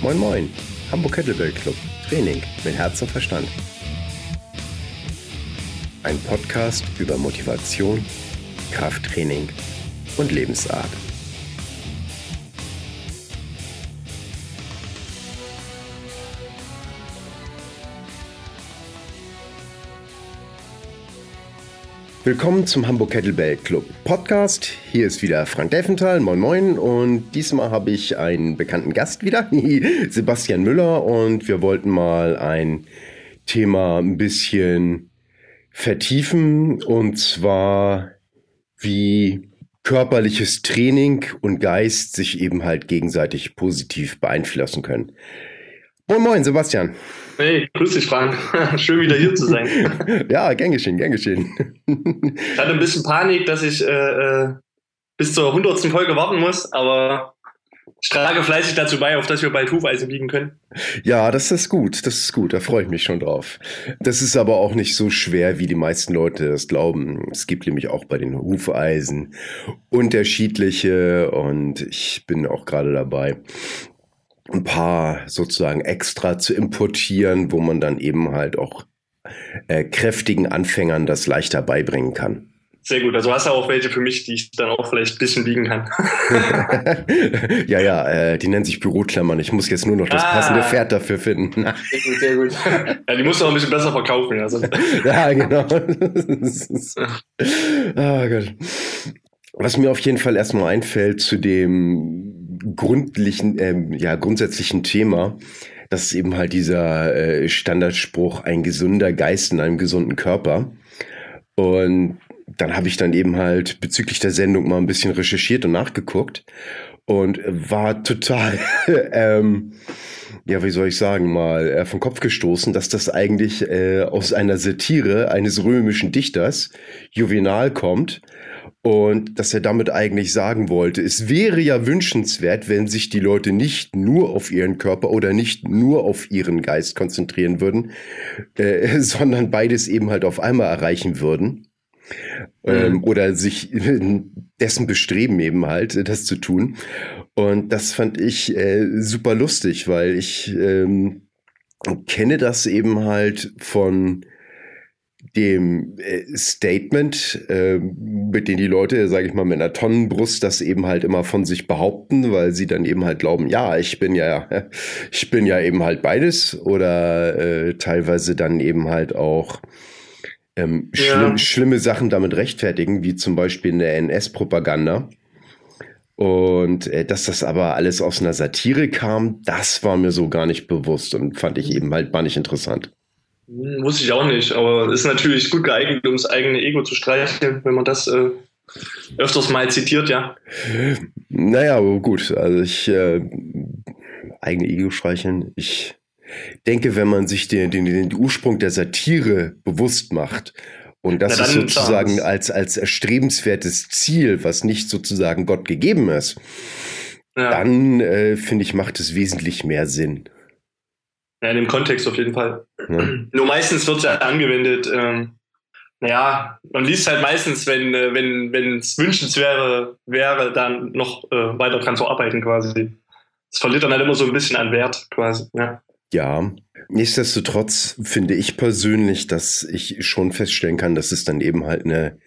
Moin Moin, Hamburg Kettlebell Club, Training mit Herz und Verstand. Ein Podcast über Motivation, Krafttraining und Lebensart. Willkommen zum Hamburg Kettlebell Club Podcast. Hier ist wieder Frank Delfenthal, moin moin. Und diesmal habe ich einen bekannten Gast wieder, Sebastian Müller. Und wir wollten mal ein Thema ein bisschen vertiefen. Und zwar, wie körperliches Training und Geist sich eben halt gegenseitig positiv beeinflussen können. Moin moin, Sebastian. Hey, grüß dich, Frank. Schön wieder hier zu sein. ja, gern geschehen, gern geschehen. ich hatte ein bisschen Panik, dass ich äh, äh bis zur 100. Folge warten muss, aber ich trage fleißig dazu bei, auf dass wir bald Hufeisen biegen können. Ja, das ist gut, das ist gut, da freue ich mich schon drauf. Das ist aber auch nicht so schwer, wie die meisten Leute das glauben. Es gibt nämlich auch bei den Hufeisen unterschiedliche und ich bin auch gerade dabei, ein paar sozusagen extra zu importieren, wo man dann eben halt auch äh, kräftigen Anfängern das leichter beibringen kann. Sehr gut. Also hast du auch welche für mich, die ich dann auch vielleicht ein bisschen biegen kann. ja, ja, äh, die nennen sich Büroklammern. Ich muss jetzt nur noch das ah, passende Pferd dafür finden. sehr gut, sehr gut. Ja, die musst du auch ein bisschen besser verkaufen. Also. ja, genau. oh Gott. Was mir auf jeden Fall erstmal einfällt zu dem grundlichen, ähm, ja, grundsätzlichen Thema, das ist eben halt dieser äh, Standardspruch, ein gesunder Geist in einem gesunden Körper. Und dann habe ich dann eben halt bezüglich der Sendung mal ein bisschen recherchiert und nachgeguckt und war total, ähm, ja, wie soll ich sagen, mal äh, vom Kopf gestoßen, dass das eigentlich äh, aus einer Satire eines römischen Dichters, Juvenal, kommt und dass er damit eigentlich sagen wollte, es wäre ja wünschenswert, wenn sich die Leute nicht nur auf ihren Körper oder nicht nur auf ihren Geist konzentrieren würden, äh, sondern beides eben halt auf einmal erreichen würden. Ähm, mhm. oder sich dessen bestreben eben halt, das zu tun. Und das fand ich äh, super lustig, weil ich ähm, kenne das eben halt von dem äh, Statement, äh, mit dem die Leute, sage ich mal, mit einer Tonnenbrust das eben halt immer von sich behaupten, weil sie dann eben halt glauben, ja, ich bin ja, ich bin ja eben halt beides oder äh, teilweise dann eben halt auch ähm, schlimm, ja. schlimme Sachen damit rechtfertigen, wie zum Beispiel in der NS-Propaganda. Und äh, dass das aber alles aus einer Satire kam, das war mir so gar nicht bewusst und fand ich eben halt gar nicht interessant. Wusste ich auch nicht, aber ist natürlich gut geeignet, um das eigene Ego zu streicheln, wenn man das äh, öfters mal zitiert, ja. Naja, gut, also ich äh, eigene Ego streicheln. Ich denke, wenn man sich den, den, den Ursprung der Satire bewusst macht und das ist sozusagen als, als erstrebenswertes Ziel, was nicht sozusagen Gott gegeben ist, ja. dann äh, finde ich, macht es wesentlich mehr Sinn. Ja, in dem Kontext auf jeden Fall. Ja. Nur meistens wird es ja angewendet, ähm, naja, man liest halt meistens, wenn äh, wenn es wünschenswert wäre, dann noch äh, weiter dran zu arbeiten quasi. Es verliert dann halt immer so ein bisschen an Wert quasi, ja. Ja, nichtsdestotrotz finde ich persönlich, dass ich schon feststellen kann, dass es dann eben halt eine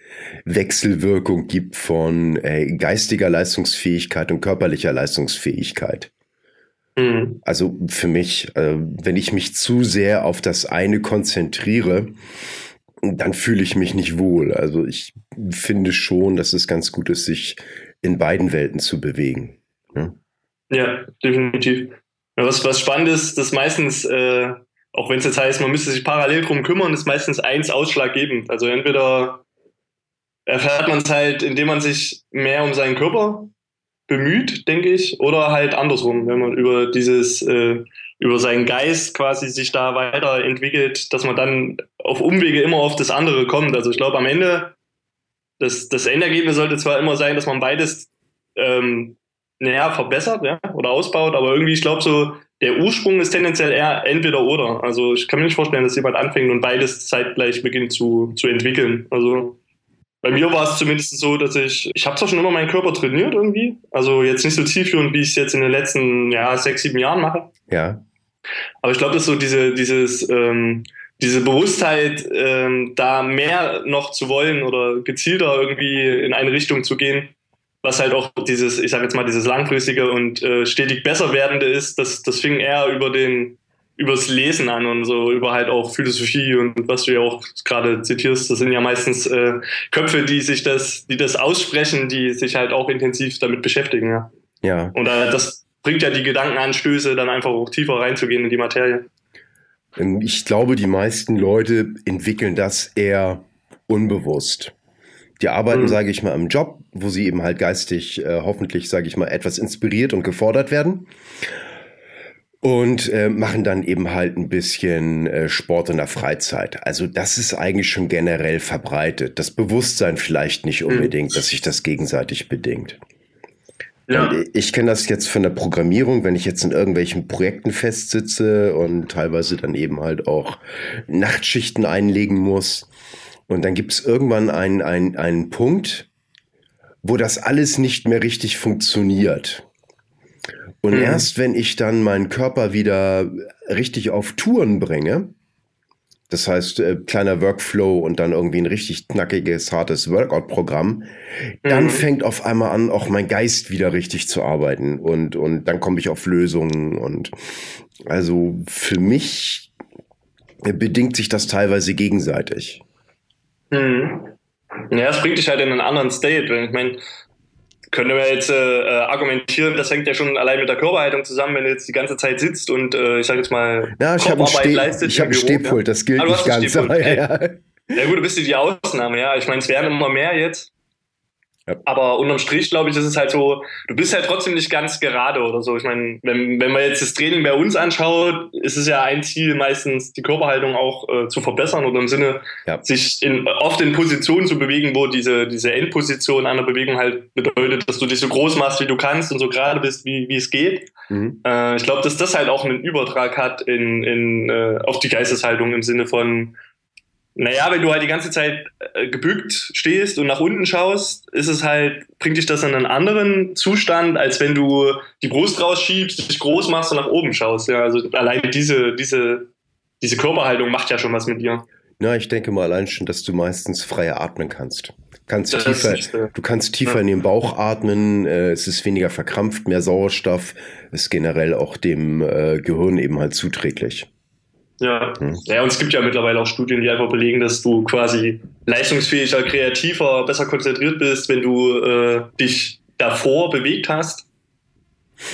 Wechselwirkung gibt von äh, geistiger Leistungsfähigkeit und körperlicher Leistungsfähigkeit. Mhm. Also für mich, äh, wenn ich mich zu sehr auf das eine konzentriere, dann fühle ich mich nicht wohl. Also ich finde schon, dass es ganz gut ist, sich in beiden Welten zu bewegen. Ja, ja definitiv. Ja, was, was spannend ist, dass meistens, äh, auch wenn es jetzt heißt, man müsste sich parallel drum kümmern, ist meistens eins ausschlaggebend. Also entweder erfährt man es halt, indem man sich mehr um seinen Körper bemüht, denke ich, oder halt andersrum, wenn man über dieses, äh, über seinen Geist quasi sich da weiterentwickelt, dass man dann auf Umwege immer auf das andere kommt. Also ich glaube am Ende, das, das Endergebnis sollte zwar immer sein, dass man beides ähm, näher verbessert ja, oder ausbaut, aber irgendwie, ich glaube so, der Ursprung ist tendenziell eher entweder oder. Also ich kann mir nicht vorstellen, dass jemand anfängt und beides zeitgleich beginnt zu, zu entwickeln. Also bei mir war es zumindest so, dass ich, ich habe zwar schon immer meinen Körper trainiert irgendwie, also jetzt nicht so zielführend, wie ich es jetzt in den letzten ja, sechs, sieben Jahren mache. Ja. Aber ich glaube, dass so diese, dieses, ähm, diese Bewusstheit, ähm, da mehr noch zu wollen oder gezielter irgendwie in eine Richtung zu gehen, was halt auch dieses, ich sage jetzt mal, dieses langfristige und äh, stetig besser werdende ist, das, das fing eher über den übers Lesen an und so, über halt auch Philosophie und was du ja auch gerade zitierst, das sind ja meistens äh, Köpfe, die sich das, die das aussprechen, die sich halt auch intensiv damit beschäftigen, ja. Ja. Und äh, das bringt ja die Gedankenanstöße, dann einfach auch tiefer reinzugehen in die Materie. Ähm, ich glaube, die meisten Leute entwickeln das eher unbewusst. Die arbeiten, mhm. sage ich mal, im Job, wo sie eben halt geistig äh, hoffentlich, sage ich mal, etwas inspiriert und gefordert werden und äh, machen dann eben halt ein bisschen äh, Sport in der Freizeit. Also das ist eigentlich schon generell verbreitet. Das Bewusstsein vielleicht nicht mhm. unbedingt, mhm. dass sich das gegenseitig bedingt. Ja. Ich kenne das jetzt von der Programmierung, wenn ich jetzt in irgendwelchen Projekten festsitze und teilweise dann eben halt auch Nachtschichten einlegen muss. Und dann gibt es irgendwann einen, einen, einen Punkt, wo das alles nicht mehr richtig funktioniert. Und mhm. erst wenn ich dann meinen Körper wieder richtig auf Touren bringe, das heißt äh, kleiner Workflow und dann irgendwie ein richtig knackiges, hartes Workout-Programm, dann mhm. fängt auf einmal an, auch mein Geist wieder richtig zu arbeiten und, und dann komme ich auf Lösungen und also für mich bedingt sich das teilweise gegenseitig. Mhm. Ja, es bringt dich halt in einen anderen State. Ich meine, könnte man jetzt äh, äh, argumentieren, das hängt ja schon allein mit der Körperhaltung zusammen, wenn du jetzt die ganze Zeit sitzt und äh, ich sage jetzt mal ja, ich habe ein, leistet ich Stehpult, ja. das gilt nicht ganz. Aber, ja. ja gut, du bist die Ausnahme, ja. Ich meine, es werden immer mehr jetzt. Ja. Aber unterm Strich, glaube ich, ist es halt so, du bist halt trotzdem nicht ganz gerade oder so. Ich meine, wenn, wenn man jetzt das Training bei uns anschaut, ist es ja ein Ziel, meistens die Körperhaltung auch äh, zu verbessern oder im Sinne, ja. sich in, oft in Positionen zu bewegen, wo diese, diese Endposition einer Bewegung halt bedeutet, dass du dich so groß machst, wie du kannst und so gerade bist, wie, wie es geht. Mhm. Äh, ich glaube, dass das halt auch einen Übertrag hat in, in, äh, auf die Geisteshaltung im Sinne von, naja, wenn du halt die ganze Zeit äh, gebückt stehst und nach unten schaust, ist es halt, bringt dich das in einen anderen Zustand, als wenn du die Brust rausschiebst, dich groß machst und nach oben schaust. Ja, also allein diese, diese, diese Körperhaltung macht ja schon was mit dir. Ja, ich denke mal allein schon, dass du meistens freier atmen kannst. Kannst tiefer, nicht, äh, du kannst tiefer ja. in den Bauch atmen, äh, es ist weniger verkrampft, mehr Sauerstoff, ist generell auch dem äh, Gehirn eben halt zuträglich. Ja. Hm. ja, und es gibt ja mittlerweile auch Studien, die einfach belegen, dass du quasi leistungsfähiger, kreativer, besser konzentriert bist, wenn du äh, dich davor bewegt hast.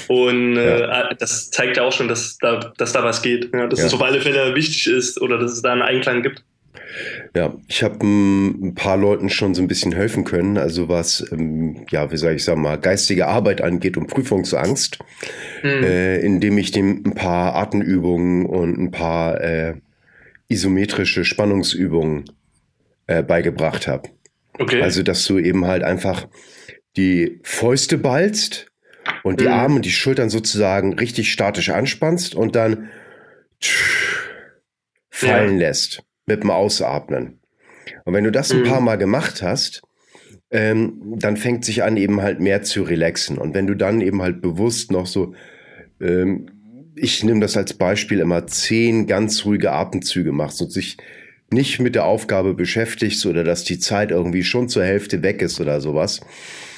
Und äh, ja. das zeigt ja auch schon, dass da, dass da was geht. Ja, dass ja. es auf alle Fälle wichtig ist oder dass es da einen Einklang gibt. Ja, ich habe ein paar Leuten schon so ein bisschen helfen können, also was, ähm, ja, wie soll ich sagen mal, geistige Arbeit angeht und Prüfungsangst, mhm. äh, indem ich dem ein paar Atemübungen und ein paar äh, isometrische Spannungsübungen äh, beigebracht habe. Okay. Also, dass du eben halt einfach die Fäuste ballst und die mhm. Arme und die Schultern sozusagen richtig statisch anspannst und dann fallen ja. lässt mit dem Ausatmen. Und wenn du das ein mhm. paar Mal gemacht hast, ähm, dann fängt sich an, eben halt mehr zu relaxen. Und wenn du dann eben halt bewusst noch so, ähm, ich nehme das als Beispiel immer zehn ganz ruhige Atemzüge machst und sich nicht mit der Aufgabe beschäftigst oder dass die Zeit irgendwie schon zur Hälfte weg ist oder sowas,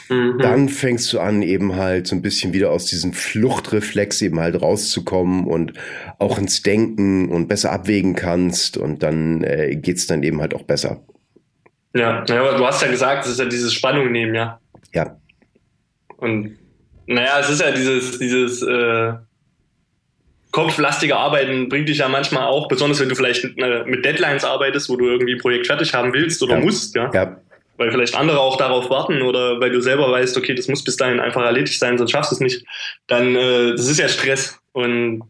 Mhm. Dann fängst du an, eben halt so ein bisschen wieder aus diesem Fluchtreflex eben halt rauszukommen und auch ins Denken und besser abwägen kannst und dann äh, geht's dann eben halt auch besser. Ja, ja, du hast ja gesagt, es ist ja diese Spannung nehmen, ja. Ja. Und naja, es ist ja dieses, dieses äh, kopflastige Arbeiten bringt dich ja manchmal auch, besonders wenn du vielleicht äh, mit Deadlines arbeitest, wo du irgendwie ein Projekt fertig haben willst oder ja. musst, ja. ja weil vielleicht andere auch darauf warten oder weil du selber weißt, okay, das muss bis dahin einfach erledigt sein, sonst schaffst du es nicht, dann äh, das ist ja Stress und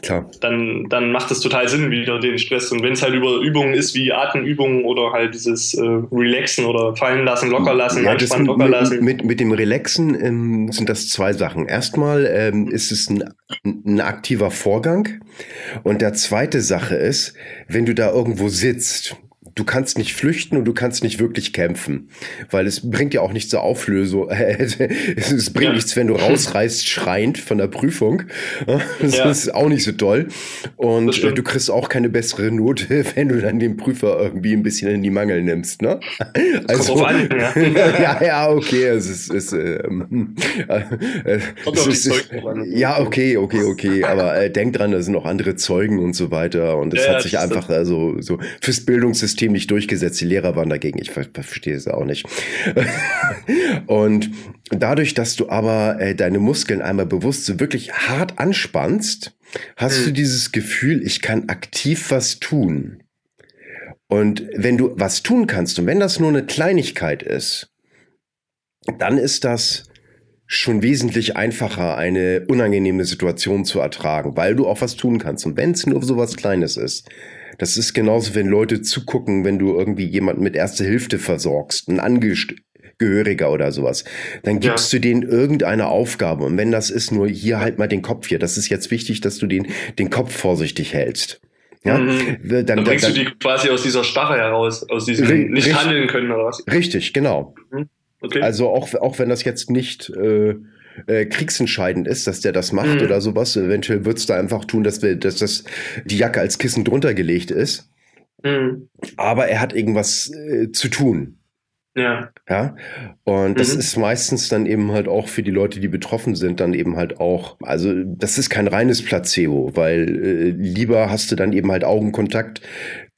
Klar. Dann, dann macht es total Sinn, wieder den Stress. Und wenn es halt über Übungen ist, wie Atemübungen oder halt dieses äh, Relaxen oder fallen lassen, locker lassen, ja, anspannen, locker lassen. Mit, mit dem Relaxen ähm, sind das zwei Sachen. Erstmal ähm, ist es ein, ein aktiver Vorgang. Und der zweite Sache ist, wenn du da irgendwo sitzt du kannst nicht flüchten und du kannst nicht wirklich kämpfen, weil es bringt ja auch nicht zur Auflösung. es bringt ja. nichts, wenn du rausreißt schreiend von der Prüfung. Das ja. ist auch nicht so toll. Und du kriegst auch keine bessere Note, wenn du dann den Prüfer irgendwie ein bisschen in die Mangel nimmst. Ne? Also, an, ja. ja, ja, okay. Es ist, ist, ähm, äh, es ist ja, okay, okay, okay. Aber äh, denk dran, da sind noch andere Zeugen und so weiter. Und es hat sich einfach also so fürs Bildungssystem nicht durchgesetzt. Die Lehrer waren dagegen. Ich ver verstehe es auch nicht. und dadurch, dass du aber äh, deine Muskeln einmal bewusst so wirklich hart anspannst, hast hm. du dieses Gefühl, ich kann aktiv was tun. Und wenn du was tun kannst und wenn das nur eine Kleinigkeit ist, dann ist das schon wesentlich einfacher, eine unangenehme Situation zu ertragen, weil du auch was tun kannst. Und wenn es nur so was Kleines ist, das ist genauso, wenn Leute zugucken, wenn du irgendwie jemanden mit Erste Hilfe versorgst, ein Angehöriger oder sowas, dann gibst ja. du denen irgendeine Aufgabe. Und wenn das ist, nur hier halt mal den Kopf hier. Das ist jetzt wichtig, dass du den, den Kopf vorsichtig hältst. Ja, mhm. dann, dann, bringst dann, du die quasi aus dieser Starre heraus, aus diesem nicht richtig, handeln können oder was? Richtig, genau. Mhm. Okay. Also auch, auch wenn das jetzt nicht äh, äh, kriegsentscheidend ist, dass der das macht mhm. oder sowas. Eventuell wird es da einfach tun, dass, wir, dass das die Jacke als Kissen drunter gelegt ist. Mhm. Aber er hat irgendwas äh, zu tun. Ja. Ja. Und das mhm. ist meistens dann eben halt auch für die Leute, die betroffen sind, dann eben halt auch, also das ist kein reines Placebo, weil äh, lieber hast du dann eben halt Augenkontakt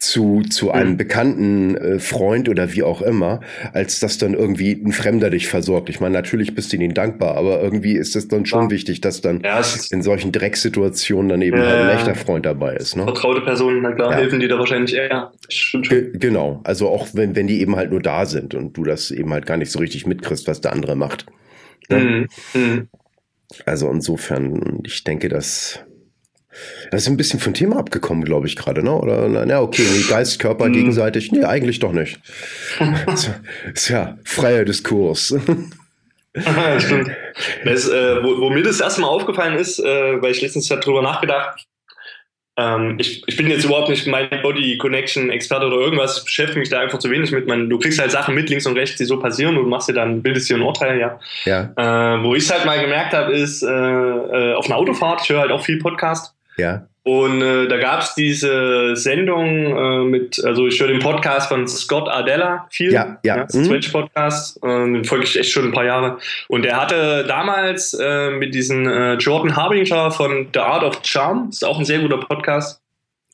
zu, zu einem mhm. bekannten äh, Freund oder wie auch immer, als dass dann irgendwie ein Fremder dich versorgt. Ich meine, natürlich bist du ihnen dankbar, aber irgendwie ist es dann schon ja. wichtig, dass dann ja, in solchen Drecksituationen dann eben ja, halt ein echter Freund dabei ist. Ne? Vertraute Personen, na klar, helfen die da wahrscheinlich eher. Ge genau, also auch wenn, wenn die eben halt nur da sind und du das eben halt gar nicht so richtig mitkriegst, was der andere macht. Ne? Mhm. Mhm. Also insofern, ich denke, dass das ist ein bisschen vom Thema abgekommen, glaube ich, gerade, ne? Oder, na, okay, Geist, Körper hm. gegenseitig. Nee, eigentlich doch nicht. ist ja freier Diskurs. stimmt. Das, äh, wo, wo, mir das erstmal aufgefallen ist, äh, weil ich letztens darüber nachgedacht, ähm, ich, ich bin jetzt überhaupt nicht mein Body Connection Experte oder irgendwas, ich beschäftige mich da einfach zu wenig mit. Man, du kriegst halt Sachen mit links und rechts, die so passieren und machst dir dann, bildest dir ein Urteil, ja. ja. Äh, wo ich es halt mal gemerkt habe, ist äh, äh, auf einer Autofahrt, ich höre halt auch viel Podcast ja. Und äh, da gab es diese Sendung äh, mit, also ich höre den Podcast von Scott Ardella viel. Ja, ja. ja mhm. Switch Podcast, äh, den folge ich echt schon ein paar Jahre. Und er hatte damals äh, mit diesem äh, Jordan Harbinger von The Art of Charm, ist auch ein sehr guter Podcast.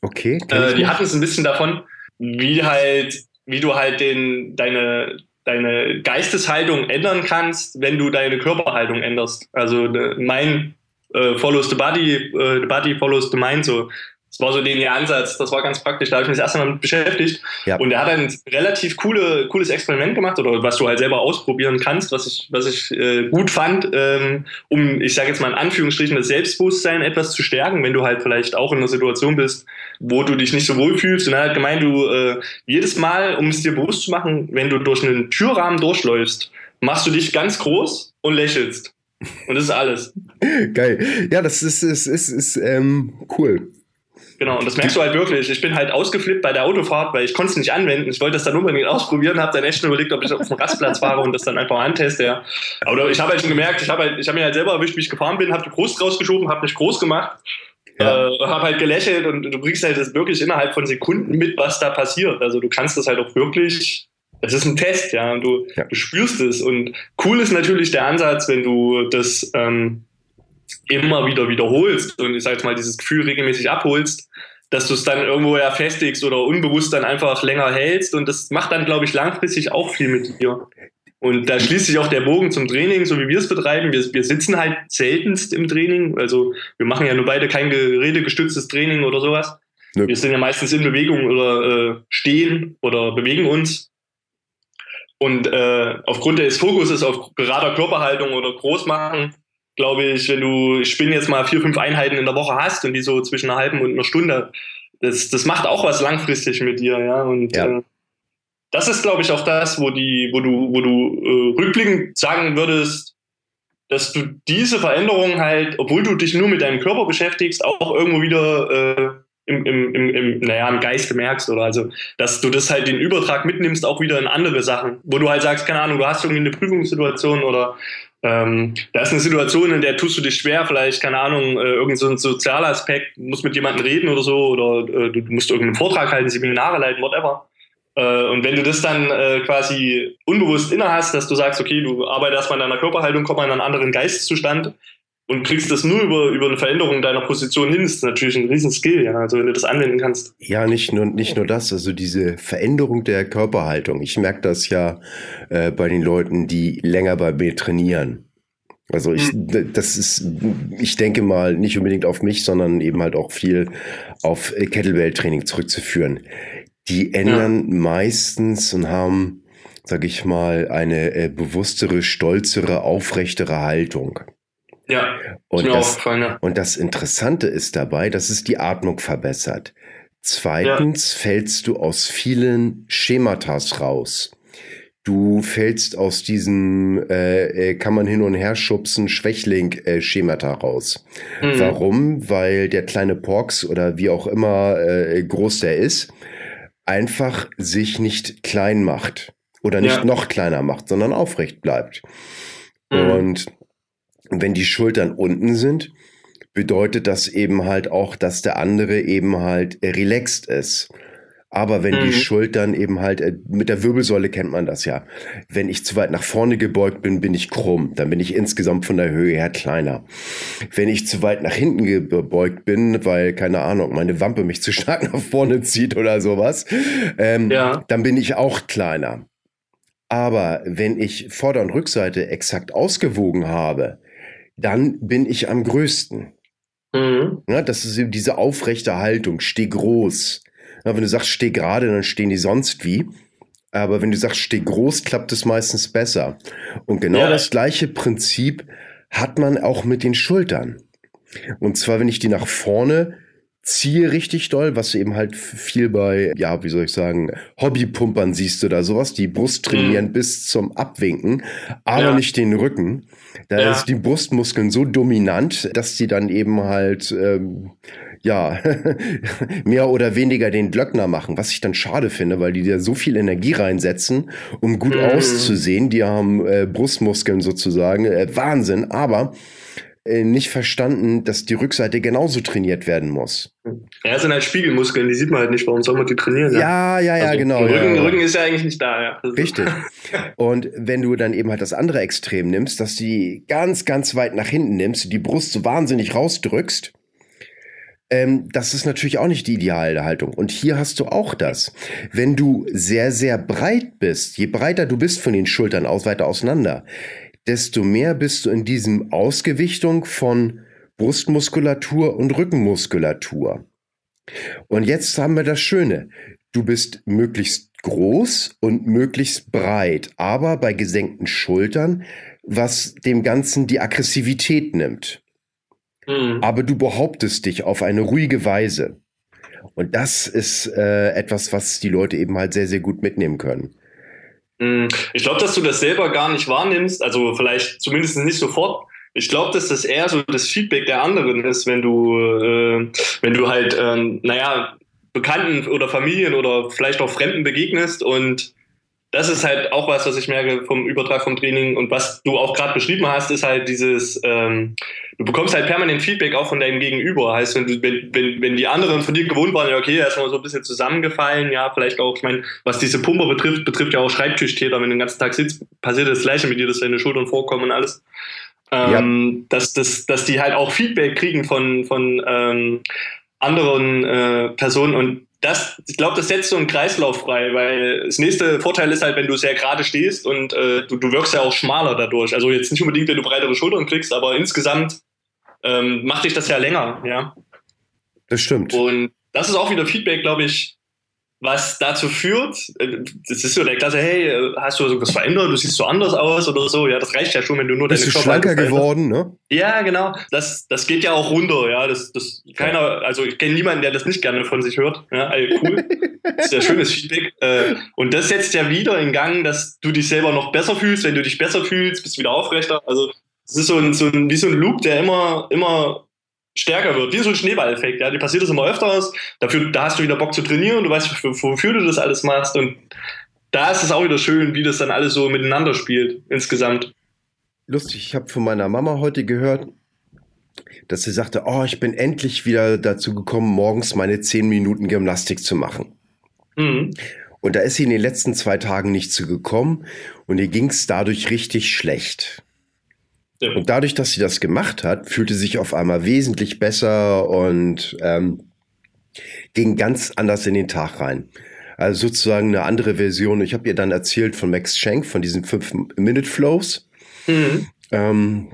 Okay. Äh, die hatten es ein bisschen davon, wie halt, wie du halt den, deine, deine Geisteshaltung ändern kannst, wenn du deine Körperhaltung änderst. Also mein äh, follows the body, äh, the body follows the mind, so. Das war so der Ansatz, das war ganz praktisch, da habe ich mich das erste Mal mit beschäftigt. Ja. Und er hat ein relativ coole, cooles Experiment gemacht, oder was du halt selber ausprobieren kannst, was ich, was ich äh, gut fand, ähm, um, ich sage jetzt mal in Anführungsstrichen, das Selbstbewusstsein etwas zu stärken, wenn du halt vielleicht auch in einer Situation bist, wo du dich nicht so wohl fühlst. Und er hat gemeint, du äh, jedes Mal, um es dir bewusst zu machen, wenn du durch einen Türrahmen durchläufst, machst du dich ganz groß und lächelst. Und das ist alles. Geil. Ja, das ist, ist, ist, ist ähm, cool. Genau, und das merkst du halt wirklich. Ich bin halt ausgeflippt bei der Autofahrt, weil ich konnte es nicht anwenden. Ich wollte das dann unbedingt ausprobieren, habe dann echt schon überlegt, ob ich auf dem Rastplatz fahre und das dann einfach anteste. Ja. Aber ich habe halt schon gemerkt, ich habe halt, hab mir halt selber erwischt, wie ich gefahren bin, habe die Brust rausgeschoben, habe mich groß gemacht, ja. äh, habe halt gelächelt und du bringst halt das wirklich innerhalb von Sekunden mit, was da passiert. Also du kannst das halt auch wirklich es ist ein Test, ja, und du, ja. du spürst es. Und cool ist natürlich der Ansatz, wenn du das ähm, immer wieder wiederholst und ich sag jetzt mal dieses Gefühl regelmäßig abholst, dass du es dann irgendwo ja festigst oder unbewusst dann einfach länger hältst. Und das macht dann, glaube ich, langfristig auch viel mit dir. Und da schließt sich auch der Bogen zum Training, so wie wir es betreiben. Wir, wir sitzen halt seltenst im Training. Also wir machen ja nur beide kein geredegestütztes Training oder sowas. Nö. Wir sind ja meistens in Bewegung oder äh, stehen oder bewegen uns. Und äh, aufgrund des Fokuses auf gerader Körperhaltung oder Großmachen, glaube ich, wenn du Spinnen jetzt mal vier, fünf Einheiten in der Woche hast und die so zwischen einer halben und einer Stunde, das, das macht auch was langfristig mit dir, ja. Und ja. Äh, das ist, glaube ich, auch das, wo die, wo du, wo du äh, rückblickend sagen würdest, dass du diese Veränderung halt, obwohl du dich nur mit deinem Körper beschäftigst, auch irgendwo wieder äh, im, im, im, im, naja, im Geiste merkst oder also, dass du das halt den Übertrag mitnimmst, auch wieder in andere Sachen, wo du halt sagst, keine Ahnung, du hast irgendwie eine Prüfungssituation oder ähm, da ist eine Situation, in der tust du dich schwer, vielleicht, keine Ahnung, äh, irgendein so sozialer Aspekt, musst mit jemandem reden oder so, oder äh, du musst irgendeinen Vortrag halten, Seminare leiten, whatever. Äh, und wenn du das dann äh, quasi unbewusst inne hast, dass du sagst, okay, du arbeitest erstmal an deiner Körperhaltung, komm mal in einen anderen Geisteszustand und kriegst das nur über, über eine Veränderung deiner Position hin, ist natürlich ein Riesenskill, ja, also wenn du das anwenden kannst. Ja, nicht nur, nicht nur das, also diese Veränderung der Körperhaltung. Ich merke das ja äh, bei den Leuten, die länger bei mir trainieren. Also ich, hm. das ist, ich denke mal, nicht unbedingt auf mich, sondern eben halt auch viel auf Kettlebell-Training zurückzuführen. Die ändern ja. meistens und haben, sag ich mal, eine äh, bewusstere, stolzere, aufrechtere Haltung. Ja, und das, und das Interessante ist dabei, dass es die Atmung verbessert. Zweitens ja. fällst du aus vielen Schematas raus. Du fällst aus diesem äh, äh, kann man hin und her schubsen Schwächling-Schemata äh, raus. Mhm. Warum? Weil der kleine Porks oder wie auch immer äh, groß der ist, einfach sich nicht klein macht oder nicht ja. noch kleiner macht, sondern aufrecht bleibt. Mhm. Und wenn die Schultern unten sind, bedeutet das eben halt auch, dass der andere eben halt relaxed ist. Aber wenn mhm. die Schultern eben halt, äh, mit der Wirbelsäule kennt man das ja. Wenn ich zu weit nach vorne gebeugt bin, bin ich krumm. Dann bin ich insgesamt von der Höhe her kleiner. Wenn ich zu weit nach hinten gebeugt bin, weil, keine Ahnung, meine Wampe mich zu stark nach vorne zieht oder sowas, ähm, ja. dann bin ich auch kleiner. Aber wenn ich Vorder- und Rückseite exakt ausgewogen habe, dann bin ich am größten. Mhm. Ja, das ist eben diese aufrechte Haltung, steh groß. Ja, wenn du sagst, steh gerade, dann stehen die sonst wie. Aber wenn du sagst, steh groß, klappt es meistens besser. Und genau ja. das gleiche Prinzip hat man auch mit den Schultern. Und zwar, wenn ich die nach vorne ziehe richtig doll, was du eben halt viel bei, ja, wie soll ich sagen, Hobbypumpern siehst oder sowas, die Brust trainieren mhm. bis zum Abwinken, aber ja. nicht den Rücken. Da ja. ist die Brustmuskeln so dominant, dass die dann eben halt, ähm, ja, mehr oder weniger den Glöckner machen, was ich dann schade finde, weil die da so viel Energie reinsetzen, um gut mhm. auszusehen. Die haben äh, Brustmuskeln sozusagen, äh, Wahnsinn, aber äh, nicht verstanden, dass die Rückseite genauso trainiert werden muss. Ja, es sind halt Spiegelmuskeln, die sieht man halt nicht. Warum soll man die trainieren? Ja, ja, ja, also, genau. Rücken, ja. Rücken ist ja eigentlich nicht da, ja. Richtig. Und wenn du dann eben halt das andere Extrem nimmst, dass du die ganz, ganz weit nach hinten nimmst, die Brust so wahnsinnig rausdrückst, ähm, das ist natürlich auch nicht die ideale Haltung. Und hier hast du auch das. Wenn du sehr, sehr breit bist, je breiter du bist von den Schultern aus, weiter auseinander, desto mehr bist du in diesem Ausgewichtung von Brustmuskulatur und Rückenmuskulatur. Und jetzt haben wir das Schöne. Du bist möglichst groß und möglichst breit, aber bei gesenkten Schultern, was dem Ganzen die Aggressivität nimmt. Mhm. Aber du behauptest dich auf eine ruhige Weise. Und das ist äh, etwas, was die Leute eben halt sehr, sehr gut mitnehmen können. Hm, ich glaube, dass du das selber gar nicht wahrnimmst, also vielleicht zumindest nicht sofort. Ich glaube, dass das eher so das Feedback der anderen ist, wenn du, äh, wenn du halt, äh, naja, Bekannten oder Familien oder vielleicht auch Fremden begegnest und das ist halt auch was, was ich merke vom Übertrag vom Training und was du auch gerade beschrieben hast, ist halt dieses, ähm, du bekommst halt permanent Feedback auch von deinem Gegenüber. Heißt, wenn, du, wenn, wenn, wenn die anderen von dir gewohnt waren, ja, okay, erstmal so ein bisschen zusammengefallen, ja, vielleicht auch, ich meine, was diese Pumper betrifft, betrifft ja auch Schreibtischtäter, wenn du den ganzen Tag sitzt, passiert das Gleiche mit dir, dass deine Schultern vorkommen und alles. Ähm, ja. dass, dass, dass die halt auch Feedback kriegen von, von ähm, anderen äh, Personen und das, ich glaube, das setzt so einen Kreislauf frei, weil das nächste Vorteil ist halt, wenn du sehr gerade stehst und äh, du, du wirkst ja auch schmaler dadurch. Also jetzt nicht unbedingt, wenn du breitere Schultern kriegst, aber insgesamt ähm, macht dich das ja länger, ja. Das stimmt. Und das ist auch wieder Feedback, glaube ich, was dazu führt, äh, das ist so der Klasse, hey, hast du irgendwas verändert, du siehst so anders aus oder so, ja, das reicht ja schon, wenn du nur Bist deine Bist du schlanker geworden, ne? Ja, genau, das, das geht ja auch runter, ja, das, das, keiner, also ich kenne niemanden, der das nicht gerne von sich hört, ja, also cool, das ist ja schönes Feedback. Äh, und das setzt ja wieder in Gang, dass du dich selber noch besser fühlst, wenn du dich besser fühlst, bist du wieder aufrechter, also es ist so ein, so ein, wie so ein Loop, der immer, immer stärker wird, wie so ein Schneeballeffekt, ja, die passiert das immer öfters, dafür, da hast du wieder Bock zu trainieren, du weißt, wofür du das alles machst und da ist es auch wieder schön, wie das dann alles so miteinander spielt, insgesamt. Lustig, ich habe von meiner Mama heute gehört, dass sie sagte, oh, ich bin endlich wieder dazu gekommen, morgens meine zehn Minuten Gymnastik zu machen. Mhm. Und da ist sie in den letzten zwei Tagen nicht zu gekommen und ihr ging es dadurch richtig schlecht. Ja. Und dadurch, dass sie das gemacht hat, fühlte sie sich auf einmal wesentlich besser und ähm, ging ganz anders in den Tag rein. Also sozusagen eine andere Version. Ich habe ihr dann erzählt von Max Schenk, von diesen 5-Minute-Flows. Mhm. Ähm,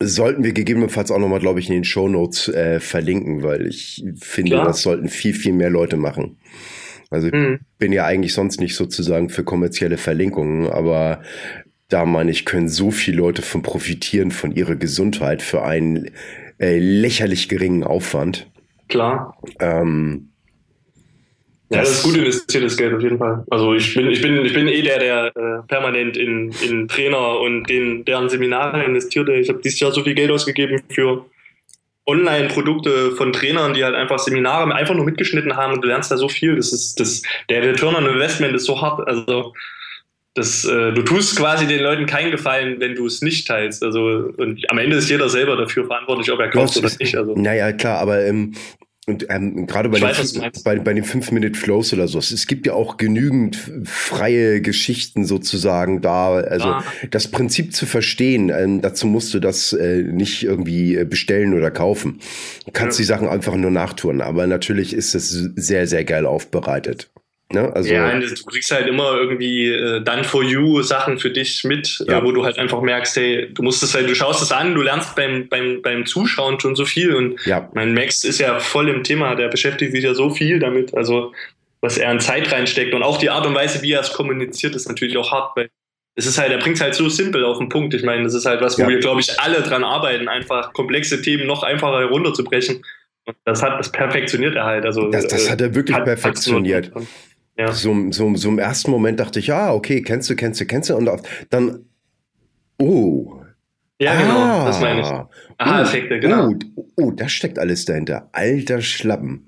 sollten wir gegebenenfalls auch nochmal, glaube ich, in den Show Notes äh, verlinken, weil ich finde, Klar. das sollten viel, viel mehr Leute machen. Also ich mhm. bin ja eigentlich sonst nicht sozusagen für kommerzielle Verlinkungen, aber da meine ich, können so viele Leute von profitieren, von ihrer Gesundheit für einen äh, lächerlich geringen Aufwand. Klar. Ähm, ja, das ist gut investiertes Geld auf jeden Fall. Also ich bin, ich bin, ich bin eh der, der äh, permanent in, in Trainer und den, deren Seminare investiert. Ich habe dieses Jahr so viel Geld ausgegeben für Online-Produkte von Trainern, die halt einfach Seminare einfach nur mitgeschnitten haben und du lernst da so viel. Das ist, das, der Return on Investment ist so hart. Also das, äh, du tust quasi den Leuten keinen Gefallen, wenn du es nicht teilst. Also und am Ende ist jeder selber dafür verantwortlich, ob er kauft oder nicht. Also. Naja, klar, aber ähm, und ähm, gerade bei, weiß, bei, bei den 5-Minute-Flows oder so, es gibt ja auch genügend freie Geschichten sozusagen da. Also ah. das Prinzip zu verstehen, ähm, dazu musst du das äh, nicht irgendwie äh, bestellen oder kaufen. Du kannst ja. die Sachen einfach nur nachtun, aber natürlich ist es sehr, sehr geil aufbereitet. Ne? Also, ja, du kriegst halt immer irgendwie äh, done for you Sachen für dich mit, äh, ja. äh, wo du halt einfach merkst, hey, du musst es halt, du schaust es an, du lernst beim, beim, beim Zuschauen schon so viel und ja. mein Max ist ja voll im Thema, der beschäftigt sich ja so viel damit, also was er an Zeit reinsteckt und auch die Art und Weise, wie er es kommuniziert, ist natürlich auch hart, weil es ist halt, er bringt es halt so simpel auf den Punkt. Ich meine, das ist halt was, wo ja. wir, glaube ich, alle dran arbeiten, einfach komplexe Themen noch einfacher herunterzubrechen. Das hat, das perfektioniert er halt. Also, das, das hat er wirklich hat, perfektioniert. Ja. So, so, so im ersten Moment dachte ich, ja, okay, kennst du, kennst du, kennst du. Und dann, oh. Ja, ah, genau, das meine ich. Aha-Effekte, oh, genau. Oh, oh, das steckt alles dahinter. Alter Schlappen.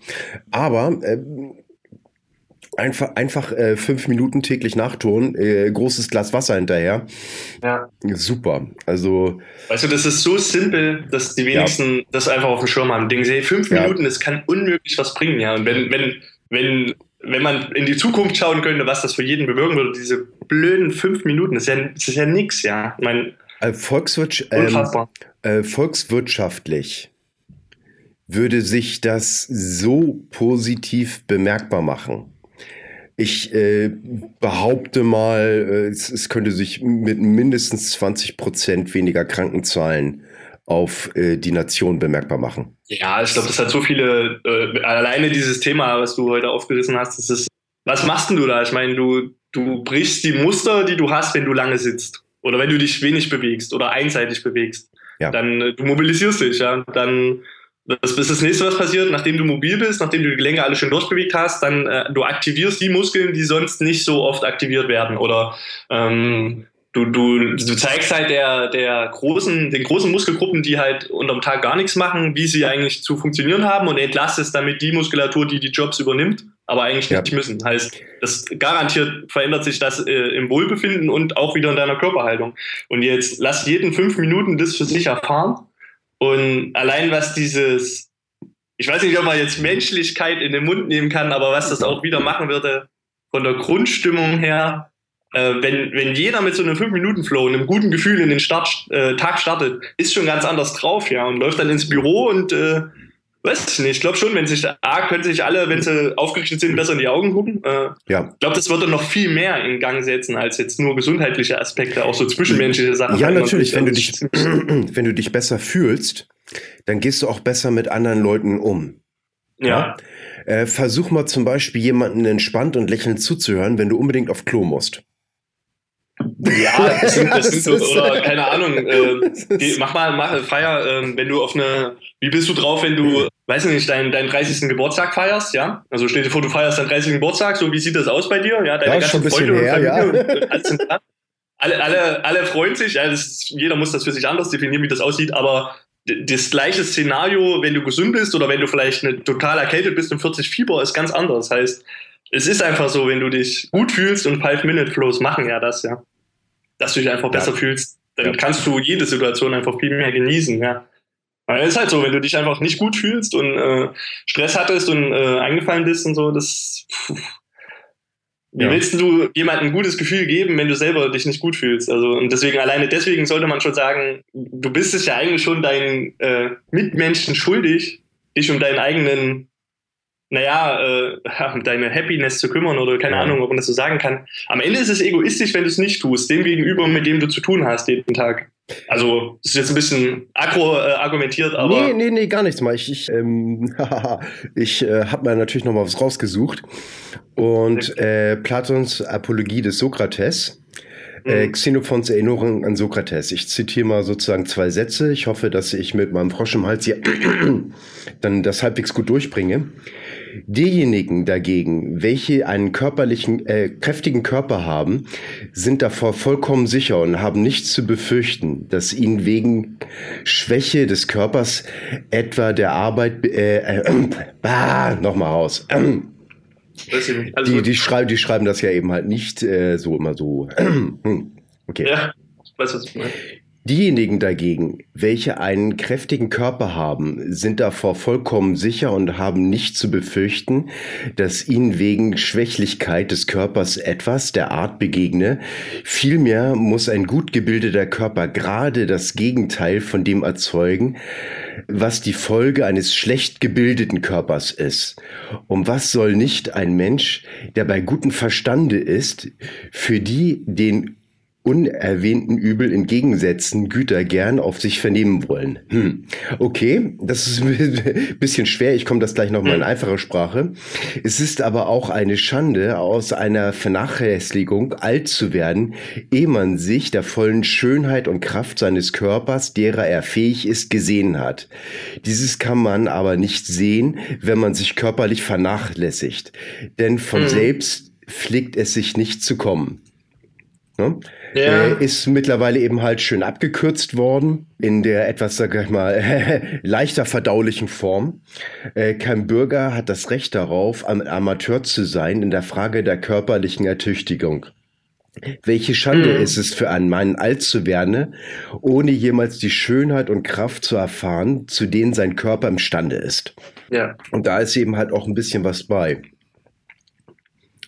Aber äh, einfach, einfach äh, fünf Minuten täglich nachturnen, äh, großes Glas Wasser hinterher. Ja. Super. Also. Weißt du, das ist so simpel, dass die wenigsten ja. das einfach auf dem Schirm haben. Denken sie, fünf ja. Minuten, das kann unmöglich was bringen, ja. Und wenn, wenn, wenn wenn man in die Zukunft schauen könnte, was das für jeden bewirken würde, diese blöden fünf Minuten, das ist ja, das ist ja nix, ja. Ich mein, äh, Volkswirtschaft, ähm, äh, volkswirtschaftlich würde sich das so positiv bemerkbar machen. Ich äh, behaupte mal, äh, es, es, könnte sich mit mindestens 20 Prozent weniger Krankenzahlen auf äh, die Nation bemerkbar machen. Ja, ich glaube, das hat so viele, äh, alleine dieses Thema, was du heute aufgerissen hast, das ist, was machst denn du da? Ich meine, du, du brichst die Muster, die du hast, wenn du lange sitzt. Oder wenn du dich wenig bewegst oder einseitig bewegst. Ja. Dann, äh, du mobilisierst dich, ja. Dann, das ist das nächste, was passiert, nachdem du mobil bist, nachdem du die Gelenke alle schön durchbewegt hast, dann äh, du aktivierst die Muskeln, die sonst nicht so oft aktiviert werden. Oder ähm, du, du, du zeigst halt der, der großen, den großen Muskelgruppen, die halt unterm Tag gar nichts machen, wie sie eigentlich zu funktionieren haben und entlastest damit die Muskulatur, die die Jobs übernimmt, aber eigentlich ja. nicht müssen. Heißt, das garantiert verändert sich das äh, im Wohlbefinden und auch wieder in deiner Körperhaltung. Und jetzt lass jeden fünf Minuten das für sich erfahren und allein was dieses, ich weiß nicht, ob man jetzt Menschlichkeit in den Mund nehmen kann, aber was das auch wieder machen würde, von der Grundstimmung her, wenn, wenn jeder mit so einem 5-Minuten-Flow, einem guten Gefühl in den Start, äh, Tag startet, ist schon ganz anders drauf, ja, und läuft dann ins Büro und äh, weiß ich nicht, ich glaube schon, wenn sich, A, können sich alle, wenn sie aufgerichtet sind, besser in die Augen gucken. Äh, ja. Ich glaube, das würde noch viel mehr in Gang setzen, als jetzt nur gesundheitliche Aspekte, auch so zwischenmenschliche Sachen. Ja, natürlich, wenn du, dich, wenn du dich besser fühlst, dann gehst du auch besser mit anderen Leuten um. Ja. ja? Äh, versuch mal zum Beispiel jemanden entspannt und lächelnd zuzuhören, wenn du unbedingt auf Klo musst. Ja, das sind, das sind so, oder keine Ahnung, äh, mach mal, mach, feier, äh, wenn du auf eine, wie bist du drauf, wenn du, weiß nicht, deinen, deinen 30. Geburtstag feierst, ja? Also stell dir vor, du feierst deinen 30. Geburtstag, so wie sieht das aus bei dir? Ja, deine ja, ganzen Freunde und Familie ja. und alles alle, alle, alle freuen sich, ja, das, jeder muss das für sich anders definieren, wie das aussieht, aber das gleiche Szenario, wenn du gesund bist oder wenn du vielleicht eine, total erkältet bist und 40 Fieber, ist ganz anders. Das heißt, es ist einfach so, wenn du dich gut fühlst und Five-Minute-Flows machen ja das, ja. Dass du dich einfach besser ja. fühlst, dann ja. kannst du jede Situation einfach viel mehr genießen, ja. Weil es ist halt so, wenn du dich einfach nicht gut fühlst und äh, Stress hattest und äh, eingefallen bist und so, das. Pff, wie ja. willst du jemandem ein gutes Gefühl geben, wenn du selber dich nicht gut fühlst? Also, und deswegen, alleine deswegen sollte man schon sagen, du bist es ja eigentlich schon deinen äh, Mitmenschen schuldig, dich um deinen eigenen naja, äh, um deine Happiness zu kümmern oder keine ja. Ahnung, ob man das so sagen kann. Am Ende ist es egoistisch, wenn du es nicht tust, dem gegenüber, mit dem du zu tun hast jeden Tag. Also, das ist jetzt ein bisschen aggro äh, argumentiert, aber. Nee, nee, nee, gar nichts mal. Ich, ich, ähm, ich äh, habe mir natürlich noch mal was rausgesucht. Und äh, Platons Apologie des Sokrates. Äh, mhm. Xenophons Erinnerung an Sokrates. Ich zitiere mal sozusagen zwei Sätze. Ich hoffe, dass ich mit meinem Frosch im Hals hier dann das halbwegs gut durchbringe. Diejenigen dagegen, welche einen körperlichen, äh, kräftigen Körper haben, sind davor vollkommen sicher und haben nichts zu befürchten, dass ihnen wegen Schwäche des Körpers etwa der Arbeit, äh, äh, äh nochmal raus. Äh, die, die, schreiben, die schreiben das ja eben halt nicht äh, so immer so. okay. Ja, ich weiß, was du meinst. Diejenigen dagegen, welche einen kräftigen Körper haben, sind davor vollkommen sicher und haben nicht zu befürchten, dass ihnen wegen Schwächlichkeit des Körpers etwas der Art begegne. Vielmehr muss ein gut gebildeter Körper gerade das Gegenteil von dem erzeugen, was die Folge eines schlecht gebildeten Körpers ist. Um was soll nicht ein Mensch, der bei gutem Verstande ist, für die den unerwähnten Übel entgegensetzen, Güter gern auf sich vernehmen wollen. Hm. Okay, das ist ein bisschen schwer. Ich komme das gleich nochmal in hm. einfache Sprache. Es ist aber auch eine Schande, aus einer Vernachlässigung alt zu werden, ehe man sich der vollen Schönheit und Kraft seines Körpers, derer er fähig ist, gesehen hat. Dieses kann man aber nicht sehen, wenn man sich körperlich vernachlässigt. Denn von mhm. selbst pflegt es sich nicht zu kommen. Ne? Ja. Äh, ist mittlerweile eben halt schön abgekürzt worden in der etwas, sag ich mal, leichter verdaulichen Form. Äh, kein Bürger hat das Recht darauf, am Amateur zu sein in der Frage der körperlichen Ertüchtigung. Welche Schande mhm. ist es für einen Mann alt zu werden, ohne jemals die Schönheit und Kraft zu erfahren, zu denen sein Körper imstande ist. Ja. Und da ist eben halt auch ein bisschen was bei.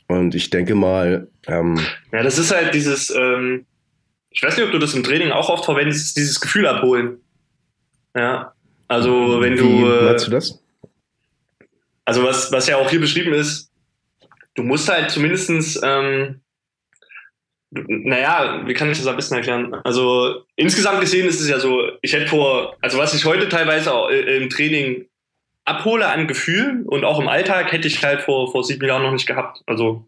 Und ich denke mal. Ähm, ja, das ist halt dieses, ähm, ich weiß nicht, ob du das im Training auch oft verwendest, dieses Gefühl abholen. Ja. Also wenn Wie du. Äh, meinst du das? Also was, was ja auch hier beschrieben ist, du musst halt zumindestens ähm, naja, wie kann ich das am besten erklären? Also insgesamt gesehen ist es ja so, ich hätte vor, also was ich heute teilweise auch äh, im Training abhole an Gefühlen und auch im Alltag hätte ich halt vor, vor sieben Jahren noch nicht gehabt. Also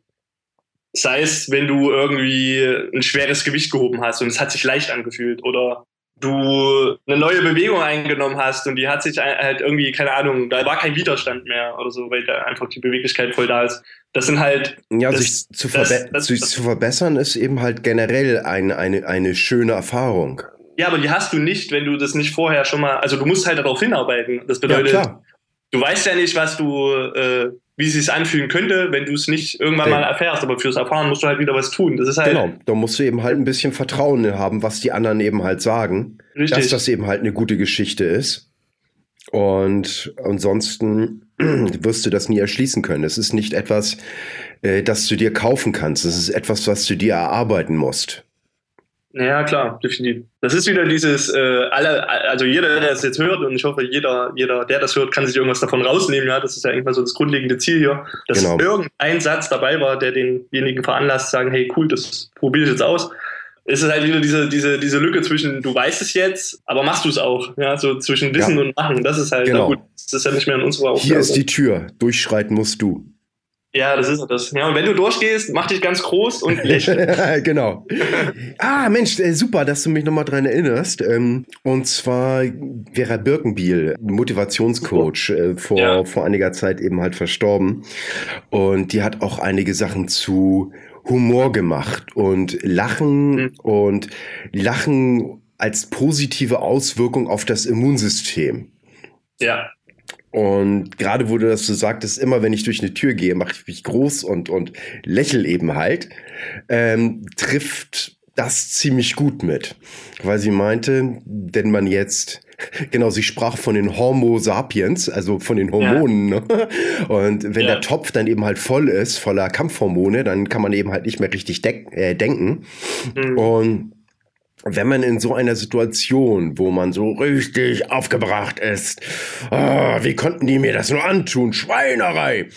sei es, wenn du irgendwie ein schweres Gewicht gehoben hast und es hat sich leicht angefühlt oder du eine neue Bewegung eingenommen hast und die hat sich halt irgendwie, keine Ahnung, da war kein Widerstand mehr oder so, weil da einfach die Beweglichkeit voll da ist. Das sind halt. Ja, das, sich, zu, verbe das, das, sich zu verbessern ist eben halt generell eine, eine, eine schöne Erfahrung. Ja, aber die hast du nicht, wenn du das nicht vorher schon mal, also du musst halt darauf hinarbeiten. Das bedeutet, ja, du weißt ja nicht, was du, äh, wie es sich anfühlen könnte, wenn du es nicht irgendwann okay. mal erfährst. Aber fürs Erfahren musst du halt wieder was tun. Das ist halt. Genau, da musst du eben halt ein bisschen Vertrauen haben, was die anderen eben halt sagen. Richtig. Dass das eben halt eine gute Geschichte ist. Und ansonsten wirst du das nie erschließen können. Es ist nicht etwas, äh, das du dir kaufen kannst. Es ist etwas, was du dir erarbeiten musst. Ja, klar, definitiv. Das ist wieder dieses, äh, alle, also jeder, der das jetzt hört, und ich hoffe, jeder, jeder, der das hört, kann sich irgendwas davon rausnehmen, ja. Das ist ja irgendwann so das grundlegende Ziel hier, dass genau. irgendein Satz dabei war, der denjenigen veranlasst, sagen, hey, cool, das probiere ich jetzt aus. Es ist halt wieder diese, diese, diese Lücke zwischen, du weißt es jetzt, aber machst du es auch, ja, so zwischen Wissen ja. und Machen. Das ist halt, genau. gut, das ist ja nicht mehr in unserer Aufgabe. Hier ist die Tür, durchschreiten musst du. Ja, das ist das. Ja, und wenn du durchgehst, mach dich ganz groß und lächle. genau. Ah, Mensch, äh, super, dass du mich nochmal dran erinnerst. Ähm, und zwar Vera Birkenbiel, Motivationscoach, äh, vor, ja. vor einiger Zeit eben halt verstorben. Und die hat auch einige Sachen zu Humor gemacht und Lachen mhm. und Lachen als positive Auswirkung auf das Immunsystem. Ja. Und gerade wo du das so sagtest, immer wenn ich durch eine Tür gehe, mache ich mich groß und, und lächel eben halt, ähm, trifft das ziemlich gut mit. Weil sie meinte, wenn man jetzt, genau, sie sprach von den Homo sapiens, also von den Hormonen. Ja. Ne? Und wenn ja. der Topf dann eben halt voll ist, voller Kampfhormone, dann kann man eben halt nicht mehr richtig äh, denken. Mhm. Und wenn man in so einer Situation, wo man so richtig aufgebracht ist, oh, wie konnten die mir das nur antun? Schweinerei.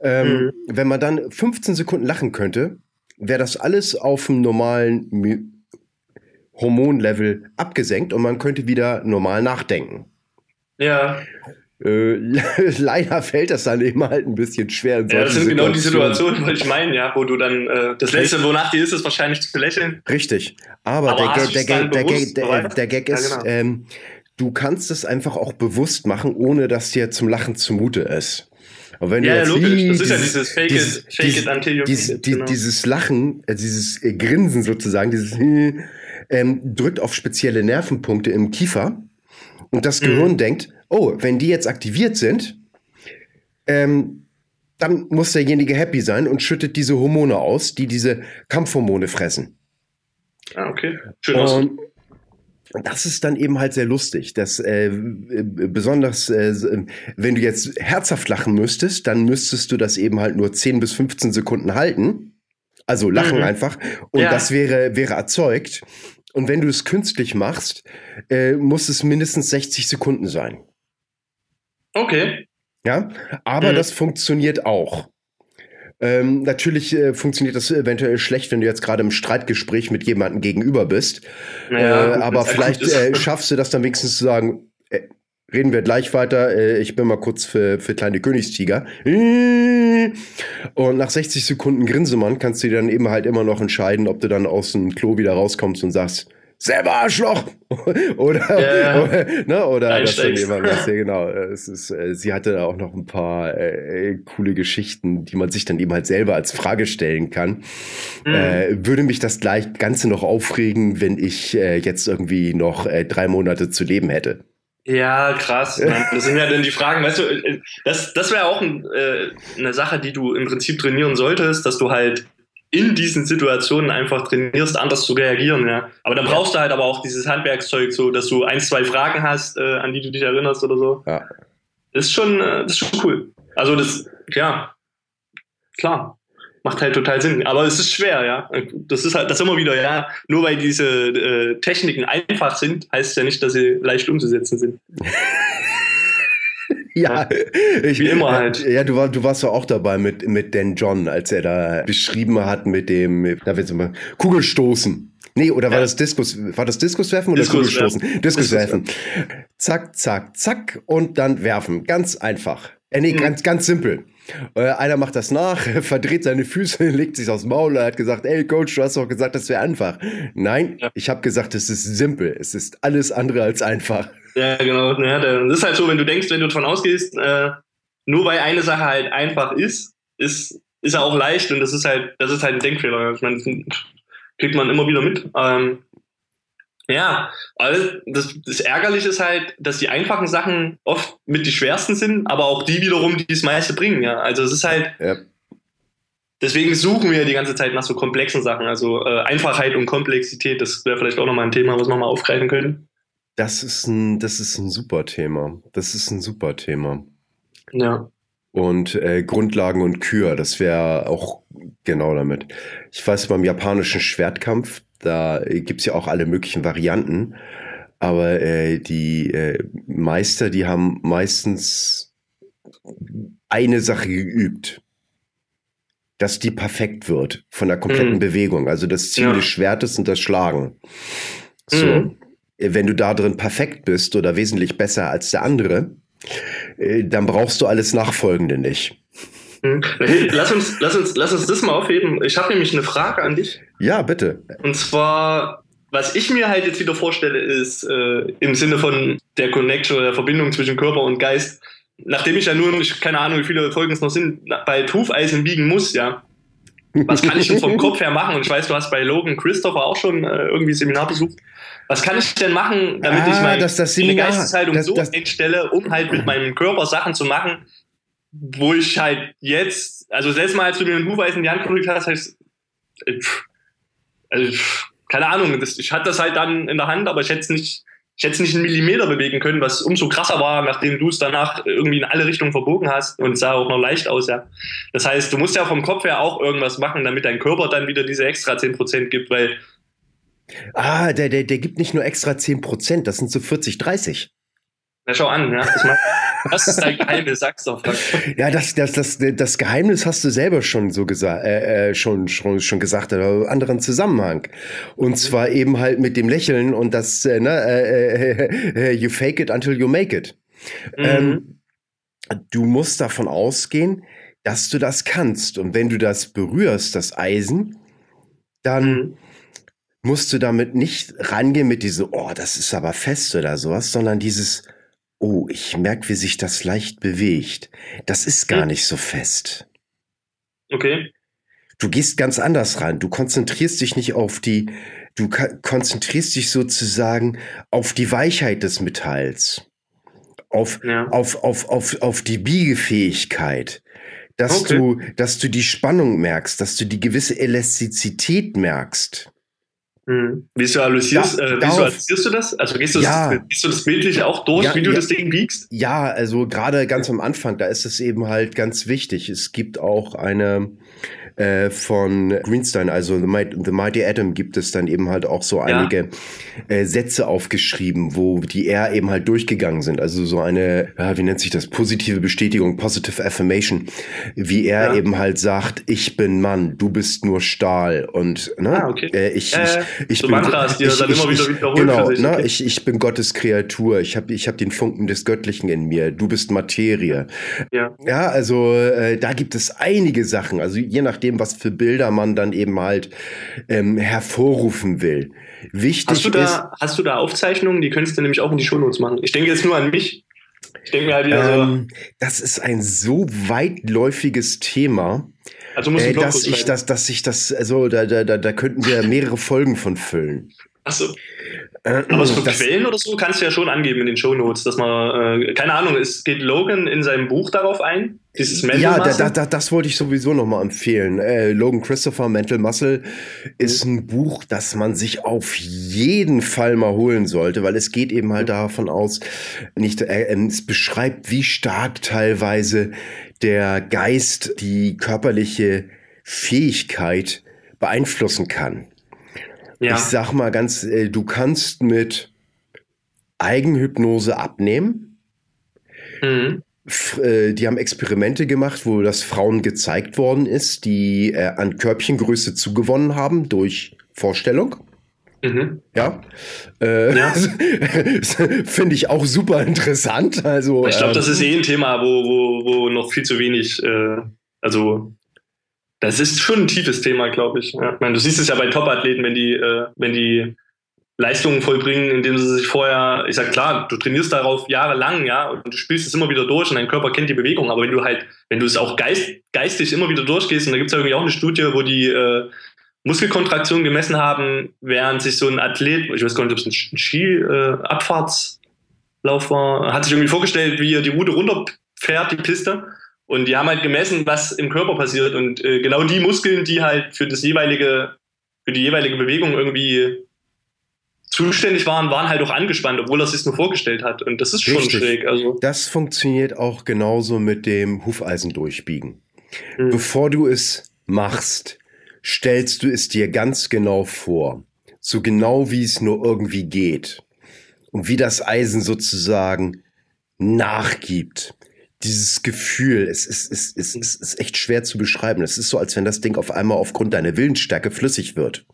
Ähm, mhm. Wenn man dann 15 Sekunden lachen könnte, wäre das alles auf dem normalen Hormonlevel abgesenkt und man könnte wieder normal nachdenken. Ja. Äh, leider fällt das dann eben halt ein bisschen schwer. Ja, das sind genau die Situationen, die ich meine, ja, wo du dann äh, das Letzte, wonach dir ist, ist wahrscheinlich zu lächeln. Richtig. Aber, Aber der, der, Gag, der, Gag, der, der, Gag ist, ja, genau. ähm, du kannst es einfach auch bewusst machen, ohne dass dir zum Lachen zumute ist. Aber wenn ja, du jetzt, ja, logisch. Das ist ja dieses Fake dieses, it, fake dieses, it until you dieses, it, genau. dieses Lachen, äh, dieses äh, Grinsen sozusagen, dieses ähm, drückt auf spezielle Nervenpunkte im Kiefer. Und das Gehirn mhm. denkt, oh, wenn die jetzt aktiviert sind, ähm, dann muss derjenige happy sein und schüttet diese Hormone aus, die diese Kampfhormone fressen. Ah, okay. Schön aus. Und das ist dann eben halt sehr lustig. dass äh, besonders, äh, wenn du jetzt herzhaft lachen müsstest, dann müsstest du das eben halt nur 10 bis 15 Sekunden halten. Also lachen mhm. einfach. Und ja. das wäre, wäre erzeugt. Und wenn du es künstlich machst, äh, muss es mindestens 60 Sekunden sein. Okay. Ja, aber mhm. das funktioniert auch. Ähm, natürlich äh, funktioniert das eventuell schlecht, wenn du jetzt gerade im Streitgespräch mit jemandem gegenüber bist. Ja, äh, aber vielleicht äh, schaffst du das dann wenigstens zu sagen, äh, reden wir gleich weiter. Äh, ich bin mal kurz für, für kleine Königstiger. Und nach 60 Sekunden Grinsemann kannst du dir dann eben halt immer noch entscheiden, ob du dann aus dem Klo wieder rauskommst und sagst, selber Arschloch! Oder ja, oder, ne, oder das dann jemand das, ja, genau es ist äh, sie hatte da auch noch ein paar äh, coole Geschichten die man sich dann eben halt selber als Frage stellen kann. Mhm. äh, würde mich das gleich ganze noch aufregen wenn ich äh, jetzt irgendwie noch äh, drei Monate zu leben hätte. Ja, krass. Das sind ja dann die Fragen, weißt du, äh, das, das wäre auch ein, äh, eine Sache, die du im Prinzip trainieren solltest, dass du halt in diesen Situationen einfach trainierst, anders zu reagieren. Ja. Aber dann brauchst du halt aber auch dieses Handwerkszeug, so dass du ein, zwei Fragen hast, äh, an die du dich erinnerst oder so. Ja. Das ist schon, äh, das ist schon cool. Also das, ja, klar, macht halt total Sinn. Aber es ist schwer, ja. Das ist halt, das immer wieder, ja. Nur weil diese äh, Techniken einfach sind, heißt es ja nicht, dass sie leicht umzusetzen sind. ja, ich, wie immer halt. Ja, du, war, du warst ja auch dabei mit, mit Dan John, als er da beschrieben hat mit dem, da wird's immer, Kugelstoßen. Nee, oder war ja. das Diskus, war das Diskuswerfen oder Diskus Kugelstoßen? Diskuswerfen. Zack, zack, zack und dann werfen. Ganz einfach. Äh, nee, mhm. ganz, ganz simpel. Äh, einer macht das nach, verdreht seine Füße, legt sich aufs Maul und hat gesagt, ey Coach, du hast doch gesagt, das wäre einfach. Nein, ja. ich habe gesagt, es ist simpel. Es ist alles andere als einfach. Ja, genau. Ja, das ist halt so, wenn du denkst, wenn du davon ausgehst, äh, nur weil eine Sache halt einfach ist, ist, ist er auch leicht und das ist halt, das ist halt ein Denkfehler. Ich meine, das kriegt man immer wieder mit. Ähm, ja, also das, das Ärgerliche ist halt, dass die einfachen Sachen oft mit die schwersten sind, aber auch die wiederum, die das meiste bringen. Ja, also es ist halt. Ja. Deswegen suchen wir die ganze Zeit nach so komplexen Sachen. Also äh, Einfachheit und Komplexität, das wäre vielleicht auch nochmal ein Thema, was wir mal aufgreifen können. Das ist ein, das ist ein super Thema. Das ist ein super Thema. Ja. Und äh, Grundlagen und Kür, das wäre auch genau damit. Ich weiß, beim japanischen Schwertkampf, da gibt's ja auch alle möglichen Varianten. Aber äh, die äh, Meister, die haben meistens eine Sache geübt, dass die perfekt wird von der kompletten mhm. Bewegung. Also das Ziel ja. des Schwertes und das Schlagen. So. Mhm wenn du da drin perfekt bist oder wesentlich besser als der andere, äh, dann brauchst du alles Nachfolgende nicht. Lass uns, lass, uns, lass uns das mal aufheben. Ich habe nämlich eine Frage an dich. Ja, bitte. Und zwar, was ich mir halt jetzt wieder vorstelle, ist äh, im Sinne von der Connection oder der Verbindung zwischen Körper und Geist, nachdem ich ja nur, ich, keine Ahnung, wie viele Folgen es noch sind, bei Hufeisen biegen muss, ja, Was kann ich denn vom Kopf her machen? Und ich weiß, du hast bei Logan Christopher auch schon äh, irgendwie Seminar besucht. Was kann ich denn machen, damit ah, ich meine das, das Seminar, Geisteshaltung das, so einstelle, um halt mit meinem Körper Sachen zu machen, wo ich halt jetzt, also selbst mal, als du mir den Buchweis in die Hand gedrückt hast, heißt, äh, also, keine Ahnung, das, ich hatte das halt dann in der Hand, aber ich hätte es nicht, ich hätte es nicht einen Millimeter bewegen können, was umso krasser war, nachdem du es danach irgendwie in alle Richtungen verbogen hast und sah auch noch leicht aus, ja. Das heißt, du musst ja vom Kopf her auch irgendwas machen, damit dein Körper dann wieder diese extra 10% gibt, weil. Ah, der, der, der gibt nicht nur extra 10%, das sind so 40, 30. Na, schau an, ja. Das, macht, das ist dein Geheimnis, sag's doch. Ja, das, das, das, das Geheimnis hast du selber schon so gesagt, äh, äh, schon, schon, schon gesagt, aber anderen Zusammenhang. Und zwar eben halt mit dem Lächeln und das, äh, ne, äh, äh, you fake it until you make it. Mhm. Ähm, du musst davon ausgehen, dass du das kannst. Und wenn du das berührst, das Eisen, dann mhm. musst du damit nicht rangehen mit diesem, oh, das ist aber fest oder sowas, sondern dieses, oh, ich merke, wie sich das leicht bewegt. Das ist gar hm. nicht so fest. Okay. Du gehst ganz anders ran. Du konzentrierst dich nicht auf die, du konzentrierst dich sozusagen auf die Weichheit des Metalls. Auf, ja. auf, auf, auf, auf die Biegefähigkeit. Dass okay. du, dass du die Spannung merkst, dass du die gewisse Elastizität merkst. Mhm. Visualisierst, ja, äh, visualisierst du das? Also gehst du, ja. das, gehst du das bildlich auch durch, ja, wie du das Ding biegst? Ja, also gerade ganz am Anfang, da ist es eben halt ganz wichtig. Es gibt auch eine, äh, von Greenstein, also The Mighty, The Mighty Atom, gibt es dann eben halt auch so einige ja. äh, Sätze aufgeschrieben, wo die er eben halt durchgegangen sind. Also so eine, ja, wie nennt sich das, positive Bestätigung, positive affirmation, wie er ja. eben halt sagt, ich bin Mann, du bist nur Stahl und ne, ah, okay. äh, ich, äh, ich, ich so bin Mantras, die ich, dann immer wieder wiederholt. Genau, ne, ich, ich bin Gottes Kreatur, ich habe ich hab den Funken des Göttlichen in mir, du bist Materie. Ja, ja also da gibt es einige Sachen, also je nachdem, dem, was für Bilder man dann eben halt ähm, hervorrufen will. Wichtig hast du da, ist, hast du da Aufzeichnungen? Die könntest du nämlich auch in die Shownotes machen. Ich denke jetzt nur an mich. Ich denke mir halt wieder ähm, so. Das ist ein so weitläufiges Thema. Also muss äh, dass ich das, dass ich das, also da, da, da, da könnten wir mehrere Folgen von füllen. Achso. Äh, Aber so das, Quellen oder so kannst du ja schon angeben in den Shownotes, dass man, äh, keine Ahnung, es geht Logan in seinem Buch darauf ein, dieses Mental ja, Muscle? Ja, da, da, das wollte ich sowieso nochmal empfehlen. Äh, Logan Christopher, Mental Muscle, ist mhm. ein Buch, das man sich auf jeden Fall mal holen sollte, weil es geht eben halt mhm. davon aus, nicht, äh, es beschreibt, wie stark teilweise der Geist die körperliche Fähigkeit beeinflussen kann. Ja. Ich sag mal ganz, äh, du kannst mit Eigenhypnose abnehmen. Mhm. Äh, die haben Experimente gemacht, wo das Frauen gezeigt worden ist, die äh, an Körbchengröße zugewonnen haben durch Vorstellung. Mhm. Ja. Äh, ja. Finde ich auch super interessant. Also, ich glaube, das ist eh ein Thema, wo, wo, wo noch viel zu wenig, äh, also das ist schon ein tiefes Thema, glaube ich. Ja. ich meine, du siehst es ja bei Top-Athleten, wenn die, äh, wenn die Leistungen vollbringen, indem sie sich vorher, ich sag klar, du trainierst darauf jahrelang, ja, und du spielst es immer wieder durch und dein Körper kennt die Bewegung, aber wenn du halt, wenn du es auch geist, geistig immer wieder durchgehst, und da gibt es ja irgendwie auch eine Studie, wo die äh, Muskelkontraktion gemessen haben, während sich so ein Athlet, ich weiß gar nicht, ob es ein Ski-Abfahrtslauf äh, war, hat sich irgendwie vorgestellt, wie er die Route runterfährt, die Piste, und die haben halt gemessen, was im Körper passiert. Und äh, genau die Muskeln, die halt für das jeweilige, für die jeweilige Bewegung irgendwie zuständig waren, waren halt auch angespannt, obwohl er sich nur vorgestellt hat. Und das ist schon Richtig. schräg. Also. Das funktioniert auch genauso mit dem Hufeisen durchbiegen. Hm. Bevor du es machst, stellst du es dir ganz genau vor. So genau wie es nur irgendwie geht. Und wie das Eisen sozusagen nachgibt dieses Gefühl, es ist, es, ist, es ist echt schwer zu beschreiben. Es ist so, als wenn das Ding auf einmal aufgrund deiner Willensstärke flüssig wird.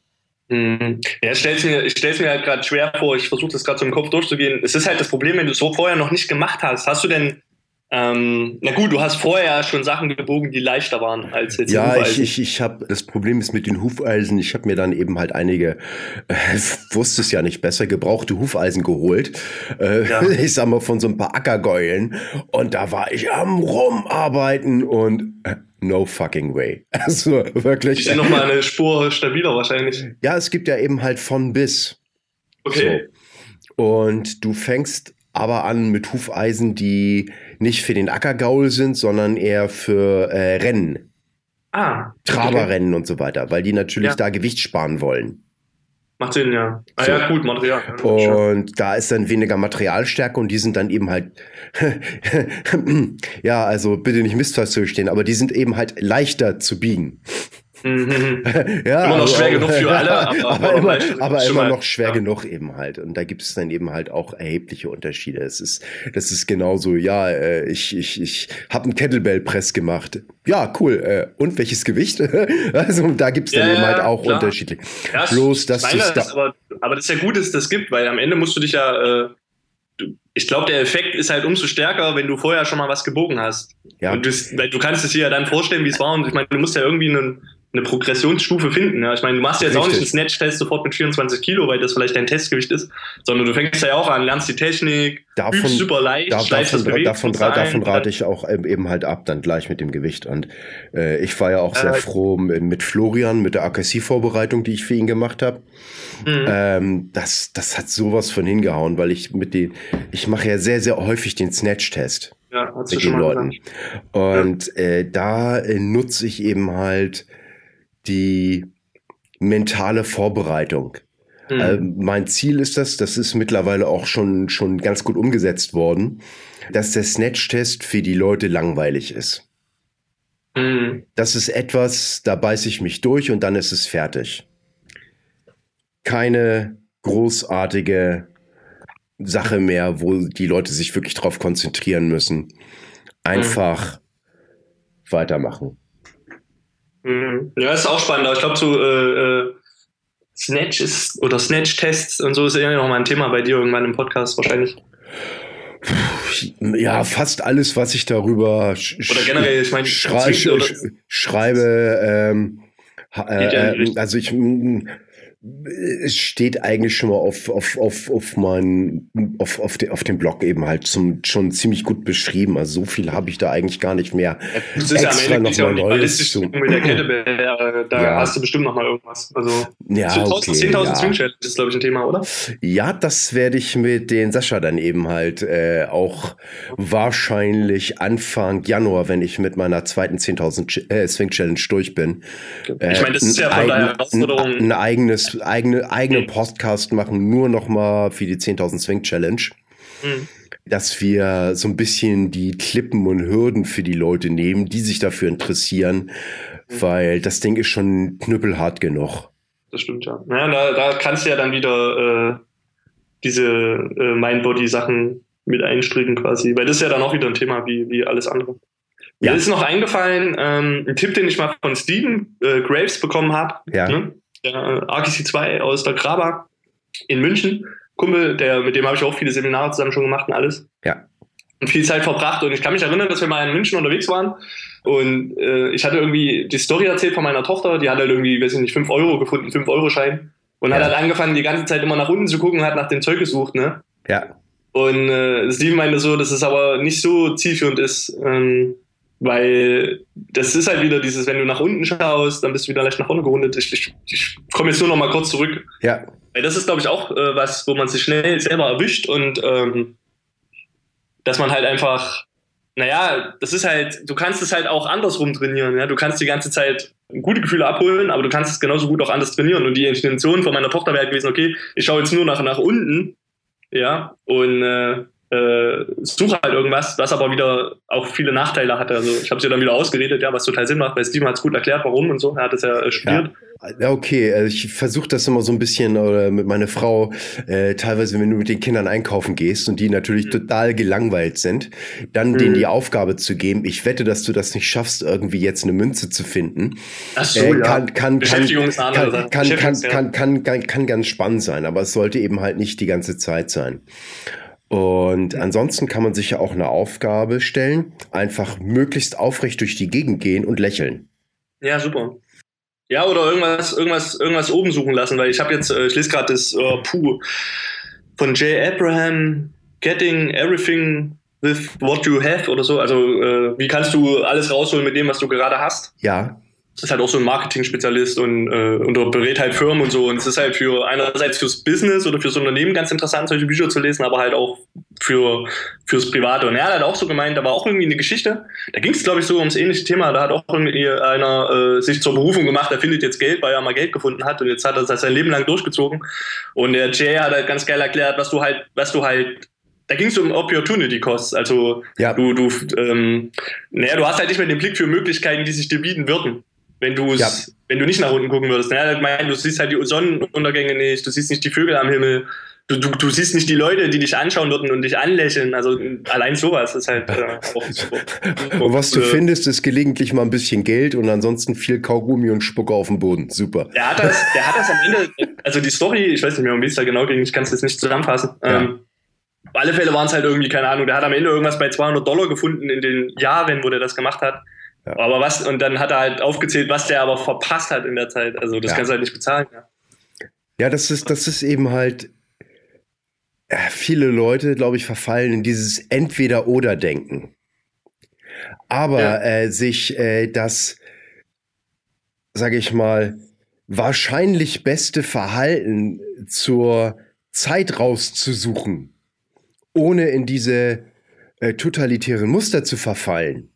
Mhm. Ja, ich stell's mir, ich stell's mir halt gerade schwer vor. Ich versuche das gerade so im Kopf durchzugehen. Es ist halt das Problem, wenn du es so vorher noch nicht gemacht hast. Hast du denn Ähm, na gut, du hast vorher schon Sachen gebogen, die leichter waren als jetzt. Ja, ich, ich, ich habe das Problem ist mit den Hufeisen. Ich habe mir dann eben halt einige, äh, wusste es ja nicht besser, gebrauchte Hufeisen geholt. Äh, ja. Ich sag mal von so ein paar Ackergäulen. Und da war ich am rumarbeiten und äh, no fucking way. Also wirklich. Ist ja noch mal eine Spur stabiler wahrscheinlich. Ja, es gibt ja eben halt von bis. Okay. So. Und du fängst aber an mit Hufeisen, die nicht für den Ackergaul sind, sondern eher für äh, Rennen. Ah. Traberrennen okay. und so weiter, weil die natürlich ja. da Gewicht sparen wollen. Macht Sinn, ja. Ah so. ja, gut, Material. Und da ist dann weniger Materialstärke und die sind dann eben halt, ja, also bitte nicht missverstehen, aber die sind eben halt leichter zu biegen. Mhm. ja, immer noch also, schwer genug für alle, aber, aber immer, aber immer noch schwer ja. genug eben halt. Und da gibt es dann eben halt auch erhebliche Unterschiede. Es ist, das ist genauso, ja, äh, ich, ich, ich habe einen Kettlebell-Press gemacht. Ja, cool. Äh, und welches Gewicht? also da gibt es dann ja, eben halt auch klar. unterschiedlich. Ja, Bloß, dass das da aber, aber das ist ja gut, dass es das gibt, weil am Ende musst du dich ja äh, ich glaube, der Effekt ist halt umso stärker, wenn du vorher schon mal was gebogen hast. Ja. Und du, du kannst es dir ja dann vorstellen, wie es war. Und ich meine, du musst ja irgendwie einen, eine Progressionsstufe finden. Ja. Ich meine, du machst jetzt Richtig. auch nicht einen Snatch-Test sofort mit 24 Kilo, weil das vielleicht dein Testgewicht ist, sondern du fängst ja auch an, lernst die Technik, davon, übst super leicht, da, davon, davon, davon, davon rate ich auch eben halt ab, dann gleich mit dem Gewicht. Und äh, ich war ja auch sehr äh, froh mit Florian, mit der AKC-Vorbereitung, die ich für ihn gemacht habe. Mhm. Ähm, das, das hat sowas von hingehauen, weil ich mit den, ich mache ja sehr, sehr häufig den Snatch-Test. Ja, mit den Leuten. Und ja. äh, da nutze ich eben halt die mentale Vorbereitung. Mhm. Äh, mein Ziel ist das, das ist mittlerweile auch schon, schon ganz gut umgesetzt worden, dass der Snatch-Test für die Leute langweilig ist. Mhm. Das ist etwas, da beiße ich mich durch und dann ist es fertig. Keine großartige Sache mehr, wo die Leute sich wirklich drauf konzentrieren müssen. Einfach mhm. weitermachen. Mhm. Ja, ist auch spannend. Aber ich glaube, so äh, äh, Snatch ist oder Snatch-Tests und so ist ja noch mal ein Thema bei dir irgendwann im Podcast wahrscheinlich. Ja, fast alles, was ich darüber oder generell, ich meine, schrei schreibe. Ähm, äh, also ich es steht eigentlich schon mal auf, auf, auf, auf, mein, auf, auf, de, auf dem Blog eben halt zum, schon ziemlich gut beschrieben. Also so viel habe ich da eigentlich gar nicht mehr. Das ist extra ja am Ende noch mal Neues zu. Mit der Kettlebell, da ja. hast du bestimmt noch mal irgendwas. Also ja, so okay, 10.000 ja. Swing Challenge ist, glaube ich, ein Thema, oder? Ja, das werde ich mit den Sascha dann eben halt äh, auch wahrscheinlich Anfang Januar, wenn ich mit meiner zweiten 10.000 äh, Swing Challenge durch bin. Äh, ich meine, das ist ja von der Herausforderung. Ein, ein eigenes eigene, eigene Podcast machen, nur noch mal für die 10.000 Swing Challenge. Mhm. Dass wir so ein bisschen die Klippen und Hürden für die Leute nehmen, die sich dafür interessieren, mhm. weil das Ding ist schon knüppelhart genug. Das stimmt, ja. ja da, da kannst du ja dann wieder äh, diese äh, Mind-Body-Sachen mit einstricken quasi, weil das ist ja dann auch wieder ein Thema wie, wie alles andere. Ja. Mir ist noch eingefallen, ähm, ein Tipp, den ich mal von Steven äh, Graves bekommen habe. Ja. Ne? Der AKC 2 aus der Graba in München. Kumpel, der, mit dem habe ich auch viele Seminare zusammen schon gemacht und alles. Ja. Und viel Zeit verbracht. Und ich kann mich erinnern, dass wir mal in München unterwegs waren. Und äh, ich hatte irgendwie die Story erzählt von meiner Tochter. Die hat halt irgendwie, weiß ich nicht, 5 Euro gefunden, 5-Euro-Schein. Und ja. hat halt angefangen, die ganze Zeit immer nach unten zu gucken, hat nach dem Zeug gesucht, ne? Ja. Und äh, Steven meinte so, dass es aber nicht so zielführend ist, ähm, weil das ist halt wieder dieses, wenn du nach unten schaust, dann bist du wieder leicht nach vorne gerundet. Ich, ich, ich komme jetzt nur noch mal kurz zurück. Ja. Weil das ist, glaube ich, auch äh, was, wo man sich schnell selber erwischt und ähm, dass man halt einfach, naja, das ist halt, du kannst es halt auch andersrum trainieren. Ja? Du kannst die ganze Zeit gute Gefühle abholen, aber du kannst es genauso gut auch anders trainieren. Und die Intention von meiner Tochter wäre halt gewesen, okay, ich schaue jetzt nur nach, nach unten, ja, und äh, äh, suche halt irgendwas, was aber wieder auch viele Nachteile hatte. Also ich habe es ja dann wieder ausgeredet, ja, was total Sinn macht, weil Steven hat es gut erklärt, warum und so. Er hat es ja äh, studiert. Ja. Okay, also ich versuche das immer so ein bisschen oder mit meiner Frau, äh, teilweise, wenn du mit den Kindern einkaufen gehst und die natürlich mhm. total gelangweilt sind, dann mhm. denen die Aufgabe zu geben, ich wette, dass du das nicht schaffst, irgendwie jetzt eine Münze zu finden. Ach so, äh, kann, ja. kann, kann, kann, kann, kann, kann, kann, kann ganz spannend sein, aber es sollte eben halt nicht die ganze Zeit sein. Und ansonsten kann man sich ja auch eine Aufgabe stellen, einfach möglichst aufrecht durch die Gegend gehen und lächeln. Ja, super. Ja, oder irgendwas, irgendwas, irgendwas oben suchen lassen, weil ich habe jetzt, äh, ich lese gerade das uh, Puh von Jay Abraham, Getting Everything with What You Have oder so. Also äh, wie kannst du alles rausholen mit dem, was du gerade hast? Ja ist halt auch so ein Marketing-Spezialist und, äh, und berät halt Firmen und so. Und es ist halt für einerseits fürs Business oder fürs Unternehmen ganz interessant, solche Bücher zu lesen, aber halt auch für fürs Private. Und er hat halt auch so gemeint, da war auch irgendwie eine Geschichte. Da ging es, glaube ich, so ums ähnliche Thema. Da hat auch irgendwie einer äh, sich zur Berufung gemacht, er findet jetzt Geld, weil er mal Geld gefunden hat und jetzt hat er das sein Leben lang durchgezogen. Und der Jay hat halt ganz geil erklärt, was du halt, was du halt da ging es um Opportunity Costs. Also ja. du, du, ähm, naja, du hast halt nicht mehr den Blick für Möglichkeiten, die sich dir bieten würden wenn du ja. wenn du nicht nach unten gucken würdest. Ne? Ich meine, du siehst halt die Sonnenuntergänge nicht, du siehst nicht die Vögel am Himmel, du, du, du siehst nicht die Leute, die dich anschauen würden und dich anlächeln. Also allein sowas ist halt äh, auch so. Und was du äh, findest, ist gelegentlich mal ein bisschen Geld und ansonsten viel Kaugummi und Spucke auf dem Boden. Super. Der hat das, der hat das am Ende, also die Story, ich weiß nicht mehr, um wie es da genau ging, ich kann es jetzt nicht zusammenfassen. Ja. Ähm, auf alle Fälle waren es halt irgendwie, keine Ahnung, der hat am Ende irgendwas bei 200 Dollar gefunden in den Jahren, wo der das gemacht hat. Ja. Aber was, und dann hat er halt aufgezählt, was der aber verpasst hat in der Zeit. Also das ja. kannst du halt nicht bezahlen. Ja, ja das, ist, das ist eben halt, äh, viele Leute, glaube ich, verfallen in dieses Entweder-Oder-Denken. Aber ja. äh, sich äh, das, sage ich mal, wahrscheinlich beste Verhalten zur Zeit rauszusuchen, ohne in diese äh, totalitären Muster zu verfallen.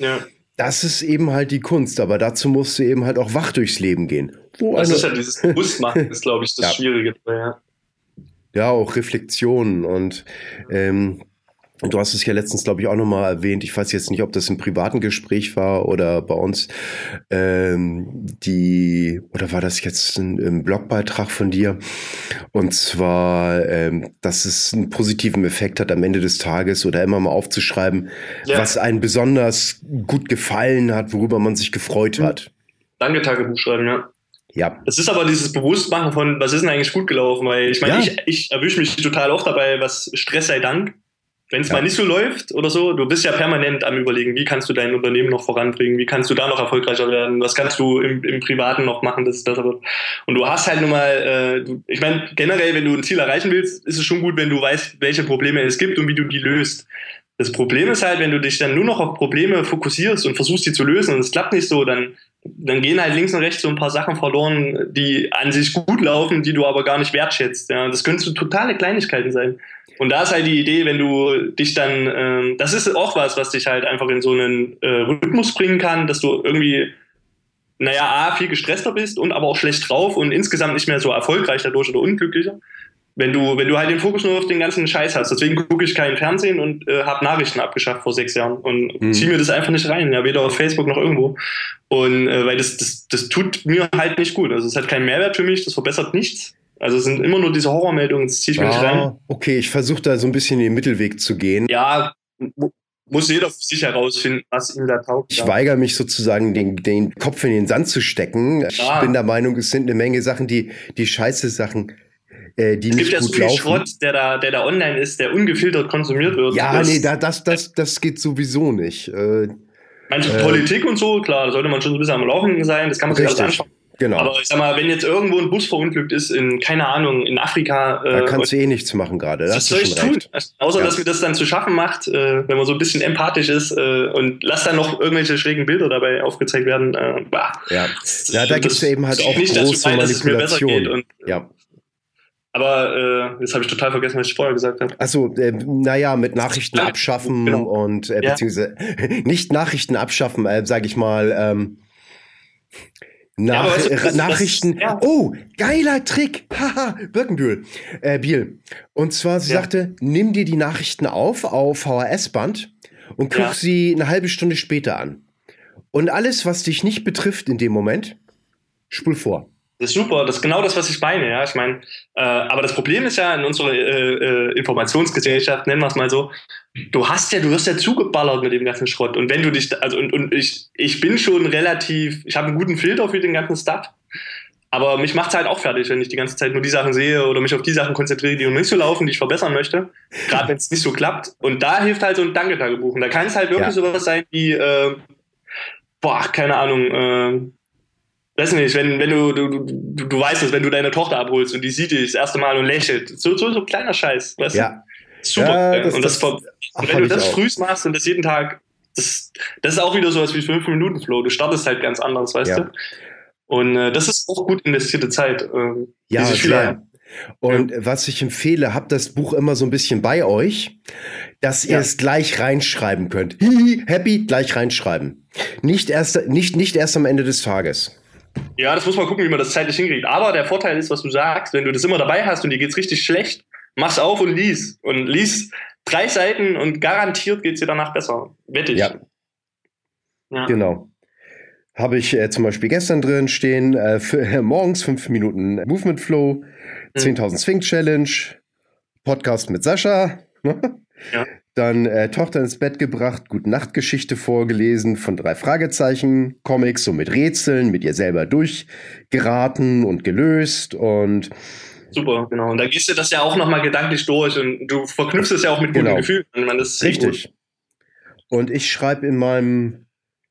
Ja. Das ist eben halt die Kunst, aber dazu musst du eben halt auch wach durchs Leben gehen. Wo das ist ja dieses Bewusstmachen, ist, glaube ich, das ja. Schwierige. Ja. ja, auch Reflexionen und ähm, Du hast es ja letztens, glaube ich, auch nochmal erwähnt. Ich weiß jetzt nicht, ob das im privaten Gespräch war oder bei uns. Ähm, die, oder war das jetzt ein, ein Blogbeitrag von dir? Und zwar, ähm, dass es einen positiven Effekt hat am Ende des Tages oder immer mal aufzuschreiben, ja. was einen besonders gut gefallen hat, worüber man sich gefreut mhm. hat. Danke, Tagebuch schreiben, ja. Ja. Es ist aber dieses Bewusstmachen von, was ist denn eigentlich gut gelaufen? Weil ich meine, ja. ich, ich erwische mich total oft dabei, was Stress sei Dank wenn es ja. mal nicht so läuft oder so, du bist ja permanent am überlegen, wie kannst du dein Unternehmen noch voranbringen, wie kannst du da noch erfolgreicher werden, was kannst du im, im Privaten noch machen, dass es besser wird. Und du hast halt nun mal, äh, du, ich meine, generell, wenn du ein Ziel erreichen willst, ist es schon gut, wenn du weißt, welche Probleme es gibt und wie du die löst. Das Problem ist halt, wenn du dich dann nur noch auf Probleme fokussierst und versuchst, die zu lösen und es klappt nicht so, dann, dann gehen halt links und rechts so ein paar Sachen verloren, die an sich gut laufen, die du aber gar nicht wertschätzt. Ja. Das können so totale Kleinigkeiten sein. Und da ist halt die Idee, wenn du dich dann, ähm, das ist auch was, was dich halt einfach in so einen äh, Rhythmus bringen kann, dass du irgendwie, naja, A, viel gestresster bist und aber auch schlecht drauf und insgesamt nicht mehr so erfolgreich dadurch oder unglücklicher. Wenn du, wenn du halt den Fokus nur auf den ganzen Scheiß hast. Deswegen gucke ich kein Fernsehen und äh, habe Nachrichten abgeschafft vor sechs Jahren und mhm. ziehe mir das einfach nicht rein, ja, weder auf Facebook noch irgendwo. Und äh, weil das, das, das tut mir halt nicht gut. Also es hat keinen Mehrwert für mich, das verbessert nichts. Also es sind immer nur diese Horrormeldungen, das ziehe ich mir nicht rein. Okay, ich versuche da so ein bisschen in den Mittelweg zu gehen. Ja, muss jeder für sich herausfinden, was ihm da taugt. Ich weigere mich sozusagen, den, den Kopf in den Sand zu stecken. Ich ja. bin der Meinung, es sind eine Menge Sachen, die, die scheiße Sachen, äh, die es nicht gut gibt ja so viel laufen. Schrott, der da, der da online ist, der ungefiltert konsumiert wird. Ja, das, nee, da, das, das, das geht sowieso nicht. Äh, Manche äh, Politik und so, klar, da sollte man schon ein bisschen am Laufen sein, das kann man sich alles anschauen. Genau. Aber ich sag mal, wenn jetzt irgendwo ein Bus verunglückt ist, in, keine Ahnung, in Afrika. Äh, da kannst du eh nichts machen gerade. Was soll ich tun? Außer, ja. dass mir das dann zu schaffen macht, äh, wenn man so ein bisschen empathisch ist äh, und lass dann noch irgendwelche schrägen Bilder dabei aufgezeigt werden. Äh, bah. Ja. ja, da gibt es ja eben halt auch nicht große bei, Manipulation. ja. Aber äh, jetzt habe ich total vergessen, was ich vorher gesagt habe. Also, äh, naja, mit Nachrichten abschaffen genau. und äh, beziehungsweise nicht Nachrichten abschaffen, äh, sage ich mal. Ähm, nach, ja, weißt du, Nachrichten. Das, ja. Oh, geiler Trick. Haha, Birkenbühl. Äh, Biel. Und zwar, sie ja. sagte, nimm dir die Nachrichten auf, auf VHS-Band und guck sie eine halbe Stunde später an. Und alles, was dich nicht betrifft in dem Moment, spul vor. Das ist super, das ist genau das, was ich meine. Ja, ich meine, äh, aber das Problem ist ja in unserer äh, äh, Informationsgesellschaft, nennen wir es mal so, du hast ja, du wirst ja zugeballert mit dem ganzen Schrott. Und wenn du dich, also und, und ich, ich bin schon relativ, ich habe einen guten Filter für den ganzen Stuff. Aber mich macht es halt auch fertig, wenn ich die ganze Zeit nur die Sachen sehe oder mich auf die Sachen konzentriere, die noch nicht so laufen, die ich verbessern möchte. Gerade wenn es nicht so klappt. Und da hilft halt so ein Danke-Tagebuch. Und da kann es halt wirklich ja. sowas sein wie, äh, boah, keine Ahnung, äh, weiß nicht, wenn, wenn du, du, du, du weißt es, wenn du deine Tochter abholst und die sieht dich das erste Mal und lächelt. So, so, so kleiner Scheiß, weißt ja. du? Super. Ja, das, und, das, das, und wenn du das frühst machst und das jeden Tag, das, das ist auch wieder sowas wie 5-Minuten-Flow. Du startest halt ganz anders, weißt ja. du? Und äh, das ist auch gut investierte Zeit. Äh, ja, sehr. Und ja. was ich empfehle, habt das Buch immer so ein bisschen bei euch, dass ihr ja. es gleich reinschreiben könnt. Hihi, happy, gleich reinschreiben. Nicht erst, nicht, nicht erst am Ende des Tages. Ja, das muss man gucken, wie man das zeitlich hinkriegt. Aber der Vorteil ist, was du sagst, wenn du das immer dabei hast und dir geht's richtig schlecht, mach's auf und lies. Und lies drei Seiten und garantiert geht's dir danach besser. Wette ich. Ja. ja. Genau. Habe ich äh, zum Beispiel gestern drin stehen, äh, für, äh, morgens fünf Minuten Movement Flow, 10.000 mhm. Swing Challenge, Podcast mit Sascha. ja. Dann äh, Tochter ins Bett gebracht, Gute Nachtgeschichte vorgelesen von drei Fragezeichen, Comics, so mit Rätseln, mit ihr selber durchgeraten und gelöst und Super, genau. Und da gehst du das ja auch nochmal gedanklich durch und du verknüpfst es ja auch mit guten genau. Gefühlen. Richtig. Und ich schreibe in meinem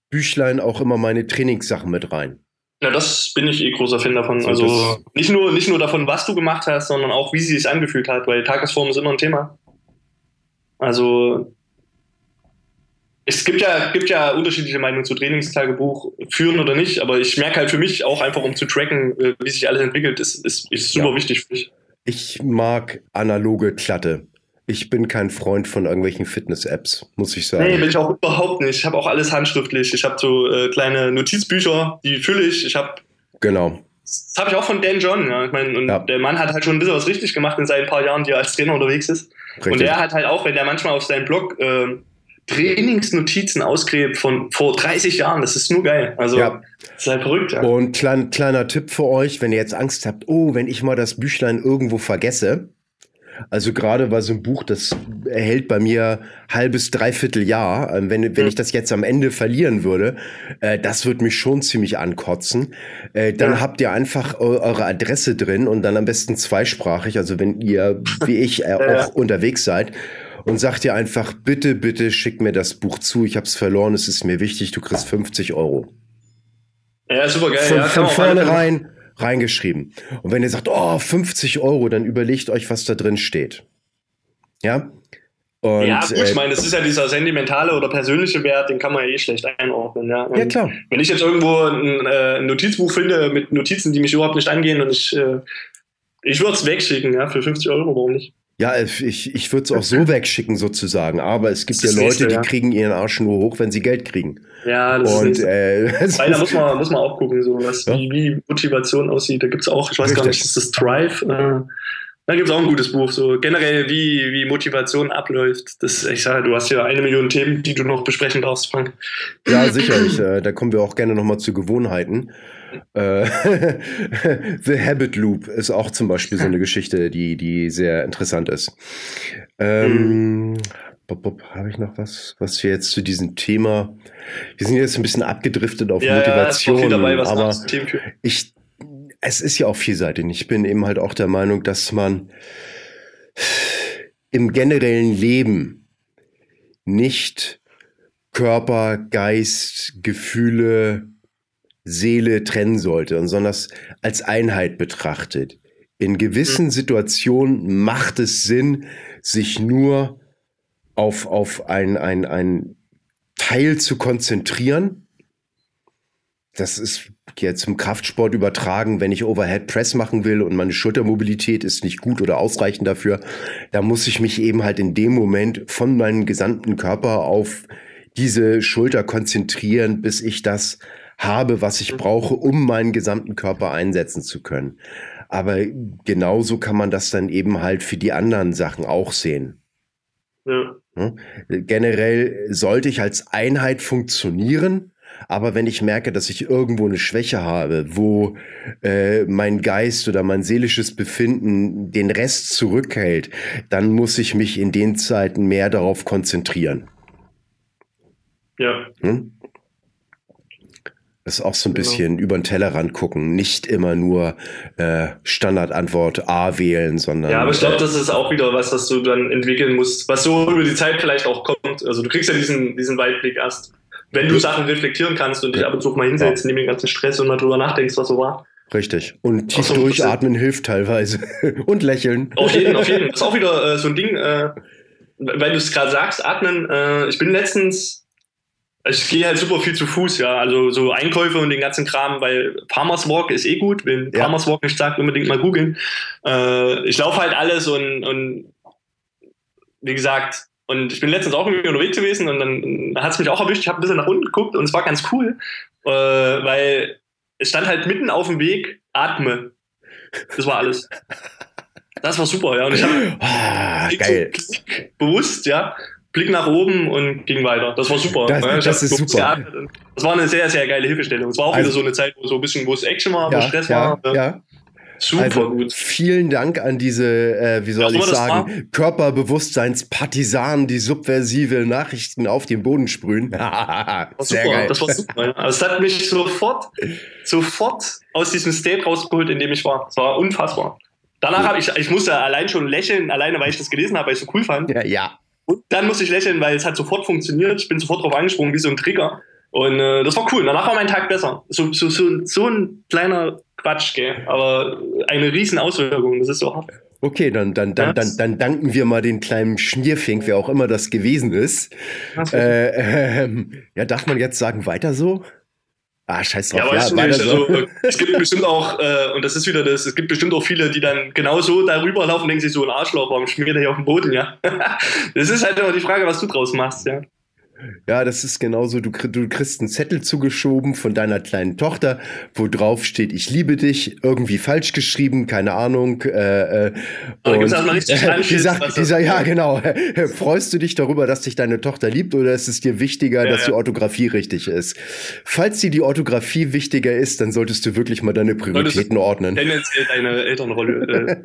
Büchlein auch immer meine Trainingssachen mit rein. Ja, das bin ich eh großer Fan davon. also nicht nur, nicht nur davon, was du gemacht hast, sondern auch, wie sie sich angefühlt hat, weil Tagesform ist immer ein Thema. Also es gibt ja, gibt ja unterschiedliche Meinungen zu Trainingstagebuch, führen oder nicht, aber ich merke halt für mich auch einfach, um zu tracken, äh, wie sich alles entwickelt, ist, ist, ist super ja. wichtig für mich. Ich mag analoge Klatte. Ich bin kein Freund von irgendwelchen Fitness-Apps, muss ich sagen. Nee, bin ich auch überhaupt nicht. Ich habe auch alles handschriftlich. Ich habe so äh, kleine Notizbücher, die fülle ich. Ich habe. Genau. Das habe ich auch von Dan John. Ja. Ich meine, und ja. der Mann hat halt schon ein bisschen was richtig gemacht in seinen paar Jahren, die er als Trainer unterwegs ist. Richtig. Und er hat halt auch, wenn er manchmal auf seinem Blog äh, Trainingsnotizen ausgräbt von vor 30 Jahren, das ist nur geil. Also, ja. das ist halt verrückt. Ja. Und klein, kleiner Tipp für euch, wenn ihr jetzt Angst habt, oh, wenn ich mal das Büchlein irgendwo vergesse, also gerade bei so einem Buch, das erhält bei mir halbes, dreiviertel Jahr. Ähm, wenn, wenn ich das jetzt am Ende verlieren würde, äh, das würde mich schon ziemlich ankotzen. Äh, dann ja. habt ihr einfach eure Adresse drin und dann am besten zweisprachig. Also wenn ihr, wie ich, äh, auch ja. unterwegs seid und sagt ihr einfach, bitte, bitte schick mir das Buch zu. Ich habe es verloren, es ist mir wichtig, du kriegst 50 Euro. Ja, super geil. Von, ja, von vornherein reingeschrieben. Und wenn ihr sagt, oh, 50 Euro, dann überlegt euch, was da drin steht. Ja? Und, ja, gut, ich äh, meine, das ist ja dieser sentimentale oder persönliche Wert, den kann man ja eh schlecht einordnen. Ja, ja klar. Wenn ich jetzt irgendwo ein, äh, ein, Notizbuch finde mit Notizen, die mich überhaupt nicht angehen und ich, äh, ich würde es wegschicken, ja, für 50 Euro, warum nicht? Ja, ich, ich würde es auch so wegschicken sozusagen, aber es gibt ja Leute, nächste, ja. die kriegen ihren Arsch nur hoch, wenn sie Geld kriegen. Ja, das und, ist äh, da muss man, muss man auch gucken, so was, ja? wie, Motivation aussieht. Da gibt es auch, ich weiß Richtig. gar nicht, ist das Drive? Äh, da gibt es auch ein gutes Buch, so generell, wie, wie Motivation abläuft. Das, ich sage, du hast hier eine Million Themen, die du noch besprechen darfst, Frank. Ja, sicherlich. Äh, da kommen wir auch gerne nochmal zu Gewohnheiten. Äh, The Habit Loop ist auch zum Beispiel so eine Geschichte, die, die sehr interessant ist. Ähm, mhm. Bob, Bob, habe ich noch was, was wir jetzt zu diesem Thema. Wir sind jetzt ein bisschen abgedriftet auf ja, Motivation, dabei, aber ich, es ist ja auch vielseitig. Ich bin eben halt auch der Meinung, dass man im generellen Leben nicht Körper, Geist, Gefühle, Seele trennen sollte, sondern das als Einheit betrachtet. In gewissen mhm. Situationen macht es Sinn, sich nur auf, auf ein, ein, ein Teil zu konzentrieren. Das ist jetzt im Kraftsport übertragen, wenn ich Overhead Press machen will und meine Schultermobilität ist nicht gut oder ausreichend dafür, da muss ich mich eben halt in dem Moment von meinem gesamten Körper auf diese Schulter konzentrieren, bis ich das habe, was ich brauche, um meinen gesamten Körper einsetzen zu können. Aber genauso kann man das dann eben halt für die anderen Sachen auch sehen. Ja. Generell sollte ich als Einheit funktionieren, aber wenn ich merke, dass ich irgendwo eine Schwäche habe, wo äh, mein Geist oder mein seelisches Befinden den Rest zurückhält, dann muss ich mich in den Zeiten mehr darauf konzentrieren. Ja. Hm? Das ist auch so ein genau. bisschen über den Tellerrand gucken, nicht immer nur äh, Standardantwort A wählen, sondern. Ja, aber ich glaube, das ist auch wieder was, was du dann entwickeln musst, was so über die Zeit vielleicht auch kommt. Also du kriegst ja diesen, diesen Weitblick erst, wenn du Sachen reflektieren kannst und dich ab und zu mal hinsetzt, ja. neben den ganzen Stress und mal drüber nachdenkst, was so war. Richtig. Und tief so, durchatmen hilft teilweise. und lächeln. Auf jeden, auf jeden. Das ist auch wieder äh, so ein Ding, äh, weil du es gerade sagst, atmen. Äh, ich bin letztens ich gehe halt super viel zu Fuß, ja. Also so Einkäufe und den ganzen Kram, weil Farmers Walk ist eh gut. Wenn ja. Farmers Walk nicht sagt, unbedingt mal googeln. Äh, ich laufe halt alles und, und wie gesagt, und ich bin letztens auch irgendwie unterwegs gewesen und dann hat es mich auch erwischt. Ich habe ein bisschen nach unten geguckt und es war ganz cool, äh, weil es stand halt mitten auf dem Weg, atme. Das war alles. Das war super, ja. Und ich habe ah, geil. bewusst, ja, Blick nach oben und ging weiter. Das war super. Das, ne? das ist super. Das war eine sehr, sehr geile Hilfestellung. Es war auch also, wieder so eine Zeit, wo so ein bisschen, wo es Action war, ja, wo Stress ja, war. Ja. Super also, gut. Vielen Dank an diese, äh, wie soll ja, ich sagen, Körperbewusstseinspartisanen, die subversive Nachrichten auf den Boden sprühen. Sehr super, geil. Das war super. Also es hat mich sofort, sofort aus diesem State rausgeholt, in dem ich war. Es war unfassbar. Danach habe ich, ich musste allein schon lächeln, alleine weil ich das gelesen habe, weil ich es so cool fand. Ja, ja. Und dann musste ich lächeln, weil es hat sofort funktioniert. Ich bin sofort drauf angesprungen, wie so ein Trigger. Und äh, das war cool. Danach war mein Tag besser. So, so, so, so ein kleiner Quatsch, gell? aber eine riesen Auswirkung. Das ist so hart. Okay, dann, dann, dann, dann, dann danken wir mal den kleinen Schmierfink, wer auch immer das gewesen ist. Äh, äh, ja, darf man jetzt sagen, weiter so? Ah, scheiß drauf. Ja, weißt ja, du nicht, also, es gibt bestimmt auch, äh, und das ist wieder das, es gibt bestimmt auch viele, die dann genau so darüber laufen und denken sich so, ein Arschloch, warum schmiert er hier auf dem Boden, ja? das ist halt immer die Frage, was du draus machst, ja. Ja, das ist genauso. Du, du kriegst einen Zettel zugeschoben von deiner kleinen Tochter, wo drauf steht, ich liebe dich, irgendwie falsch geschrieben, keine Ahnung. Äh, äh, und richtig äh, dieser, dieser, ja, genau. Freust du dich darüber, dass dich deine Tochter liebt oder ist es dir wichtiger, ja, dass ja. die Orthographie richtig ist? Falls dir die Orthographie wichtiger ist, dann solltest du wirklich mal deine Prioritäten ordnen. Tendenziell deine Elternrolle.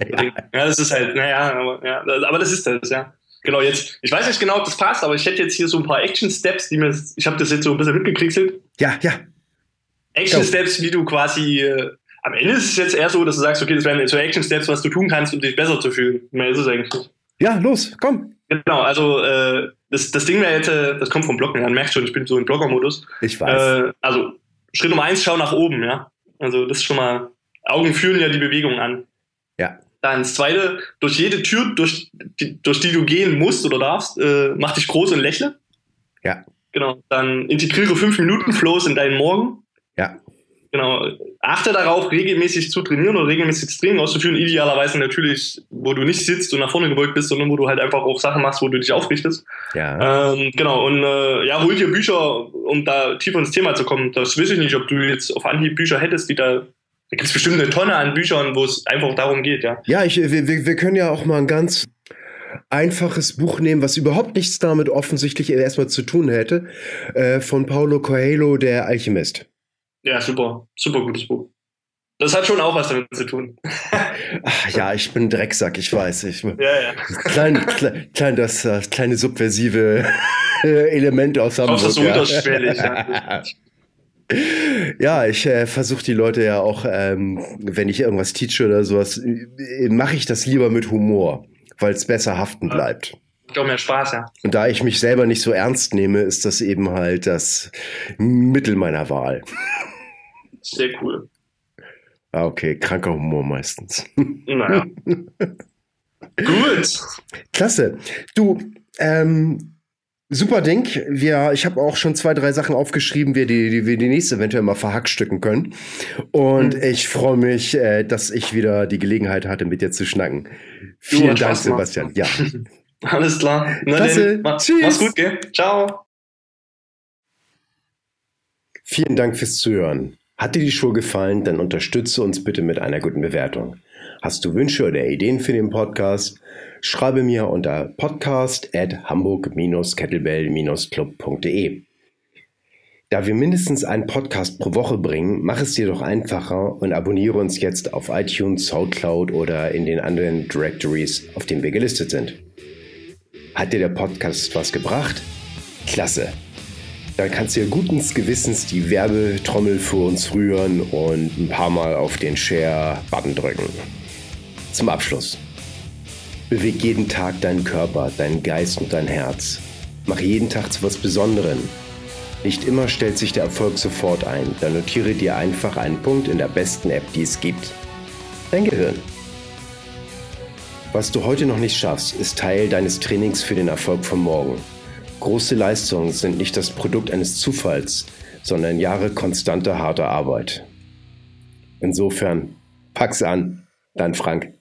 Äh, ja, das ist halt, naja, aber, ja, aber das ist das, ja. Genau, jetzt, ich weiß nicht genau, ob das passt, aber ich hätte jetzt hier so ein paar Action-Steps, die mir, ich habe das jetzt so ein bisschen mitgekriegselt. Ja, ja. Action-Steps, wie du quasi, äh, am Ende ist es jetzt eher so, dass du sagst, okay, das wären so Action-Steps, was du tun kannst, um dich besser zu fühlen. Mehr ist es eigentlich nicht. Ja, los, komm. Genau, also äh, das, das Ding wäre jetzt, äh, das kommt vom Bloggen, man merkt schon, ich bin so im Blogger-Modus. Ich weiß. Äh, also, Schritt Nummer eins, schau nach oben, ja. Also das ist schon mal, Augen fühlen ja die Bewegung an. Ja. Dann das zweite, durch jede Tür, durch die, durch die du gehen musst oder darfst, äh, mach dich groß und lächle. Ja. Genau. Dann integriere 5 Minuten Flows in deinen Morgen. Ja. Genau. Achte darauf, regelmäßig zu trainieren oder regelmäßig das Training auszuführen. Idealerweise natürlich, wo du nicht sitzt und nach vorne gebeugt bist, sondern wo du halt einfach auch Sachen machst, wo du dich aufrichtest. Ja. Ähm, genau. Und äh, ja, hol dir Bücher, um da tiefer ins Thema zu kommen. Das weiß ich nicht, ob du jetzt auf Anhieb Bücher hättest, die da da gibt es bestimmt eine Tonne an Büchern, wo es einfach darum geht, ja. Ja, ich, wir, wir können ja auch mal ein ganz einfaches Buch nehmen, was überhaupt nichts damit offensichtlich erstmal zu tun hätte, äh, von Paulo Coelho, der Alchemist. Ja, super, super gutes Buch. Das hat schon auch was damit zu tun. Ach, ja, ich bin Drecksack, ich weiß. Ich, ja, ja. Klein, klein, klein das, das kleine subversive Element aus Hamburg. Auch das so ja. unterschwellig. Ja. Ja, ich äh, versuche die Leute ja auch, ähm, wenn ich irgendwas teache oder sowas, äh, mache ich das lieber mit Humor, weil es besser haften bleibt. Ich auch mehr Spaß, ja. Und da ich mich selber nicht so ernst nehme, ist das eben halt das Mittel meiner Wahl. Sehr cool. Ah, okay, kranker Humor meistens. Naja. Gut. Klasse. Du, ähm, Super Ding. Wir, ich habe auch schon zwei, drei Sachen aufgeschrieben, wie die, die wir die nächste eventuell mal verhackstücken können. Und mhm. ich freue mich, äh, dass ich wieder die Gelegenheit hatte, mit dir zu schnacken. Vielen Dank, Sebastian. Ja. Alles klar. Na Klasse. Denn, ma Tschüss. Mach's gut, gell? Ciao. Vielen Dank fürs Zuhören. Hat dir die Show gefallen, dann unterstütze uns bitte mit einer guten Bewertung. Hast du Wünsche oder Ideen für den Podcast? schreibe mir unter podcast at hamburg-kettlebell-club.de. Da wir mindestens einen Podcast pro Woche bringen, mach es dir doch einfacher und abonniere uns jetzt auf iTunes, Soundcloud oder in den anderen Directories, auf denen wir gelistet sind. Hat dir der Podcast was gebracht? Klasse! dann kannst du ja guten Gewissens die Werbetrommel für uns rühren und ein paar Mal auf den Share-Button drücken. Zum Abschluss. Beweg jeden Tag deinen Körper, deinen Geist und dein Herz. Mach jeden Tag zu was Besonderem. Nicht immer stellt sich der Erfolg sofort ein. Dann notiere dir einfach einen Punkt in der besten App, die es gibt. Dein Gehirn. Was du heute noch nicht schaffst, ist Teil deines Trainings für den Erfolg von morgen. Große Leistungen sind nicht das Produkt eines Zufalls, sondern Jahre konstanter harter Arbeit. Insofern, pack's an, dein Frank.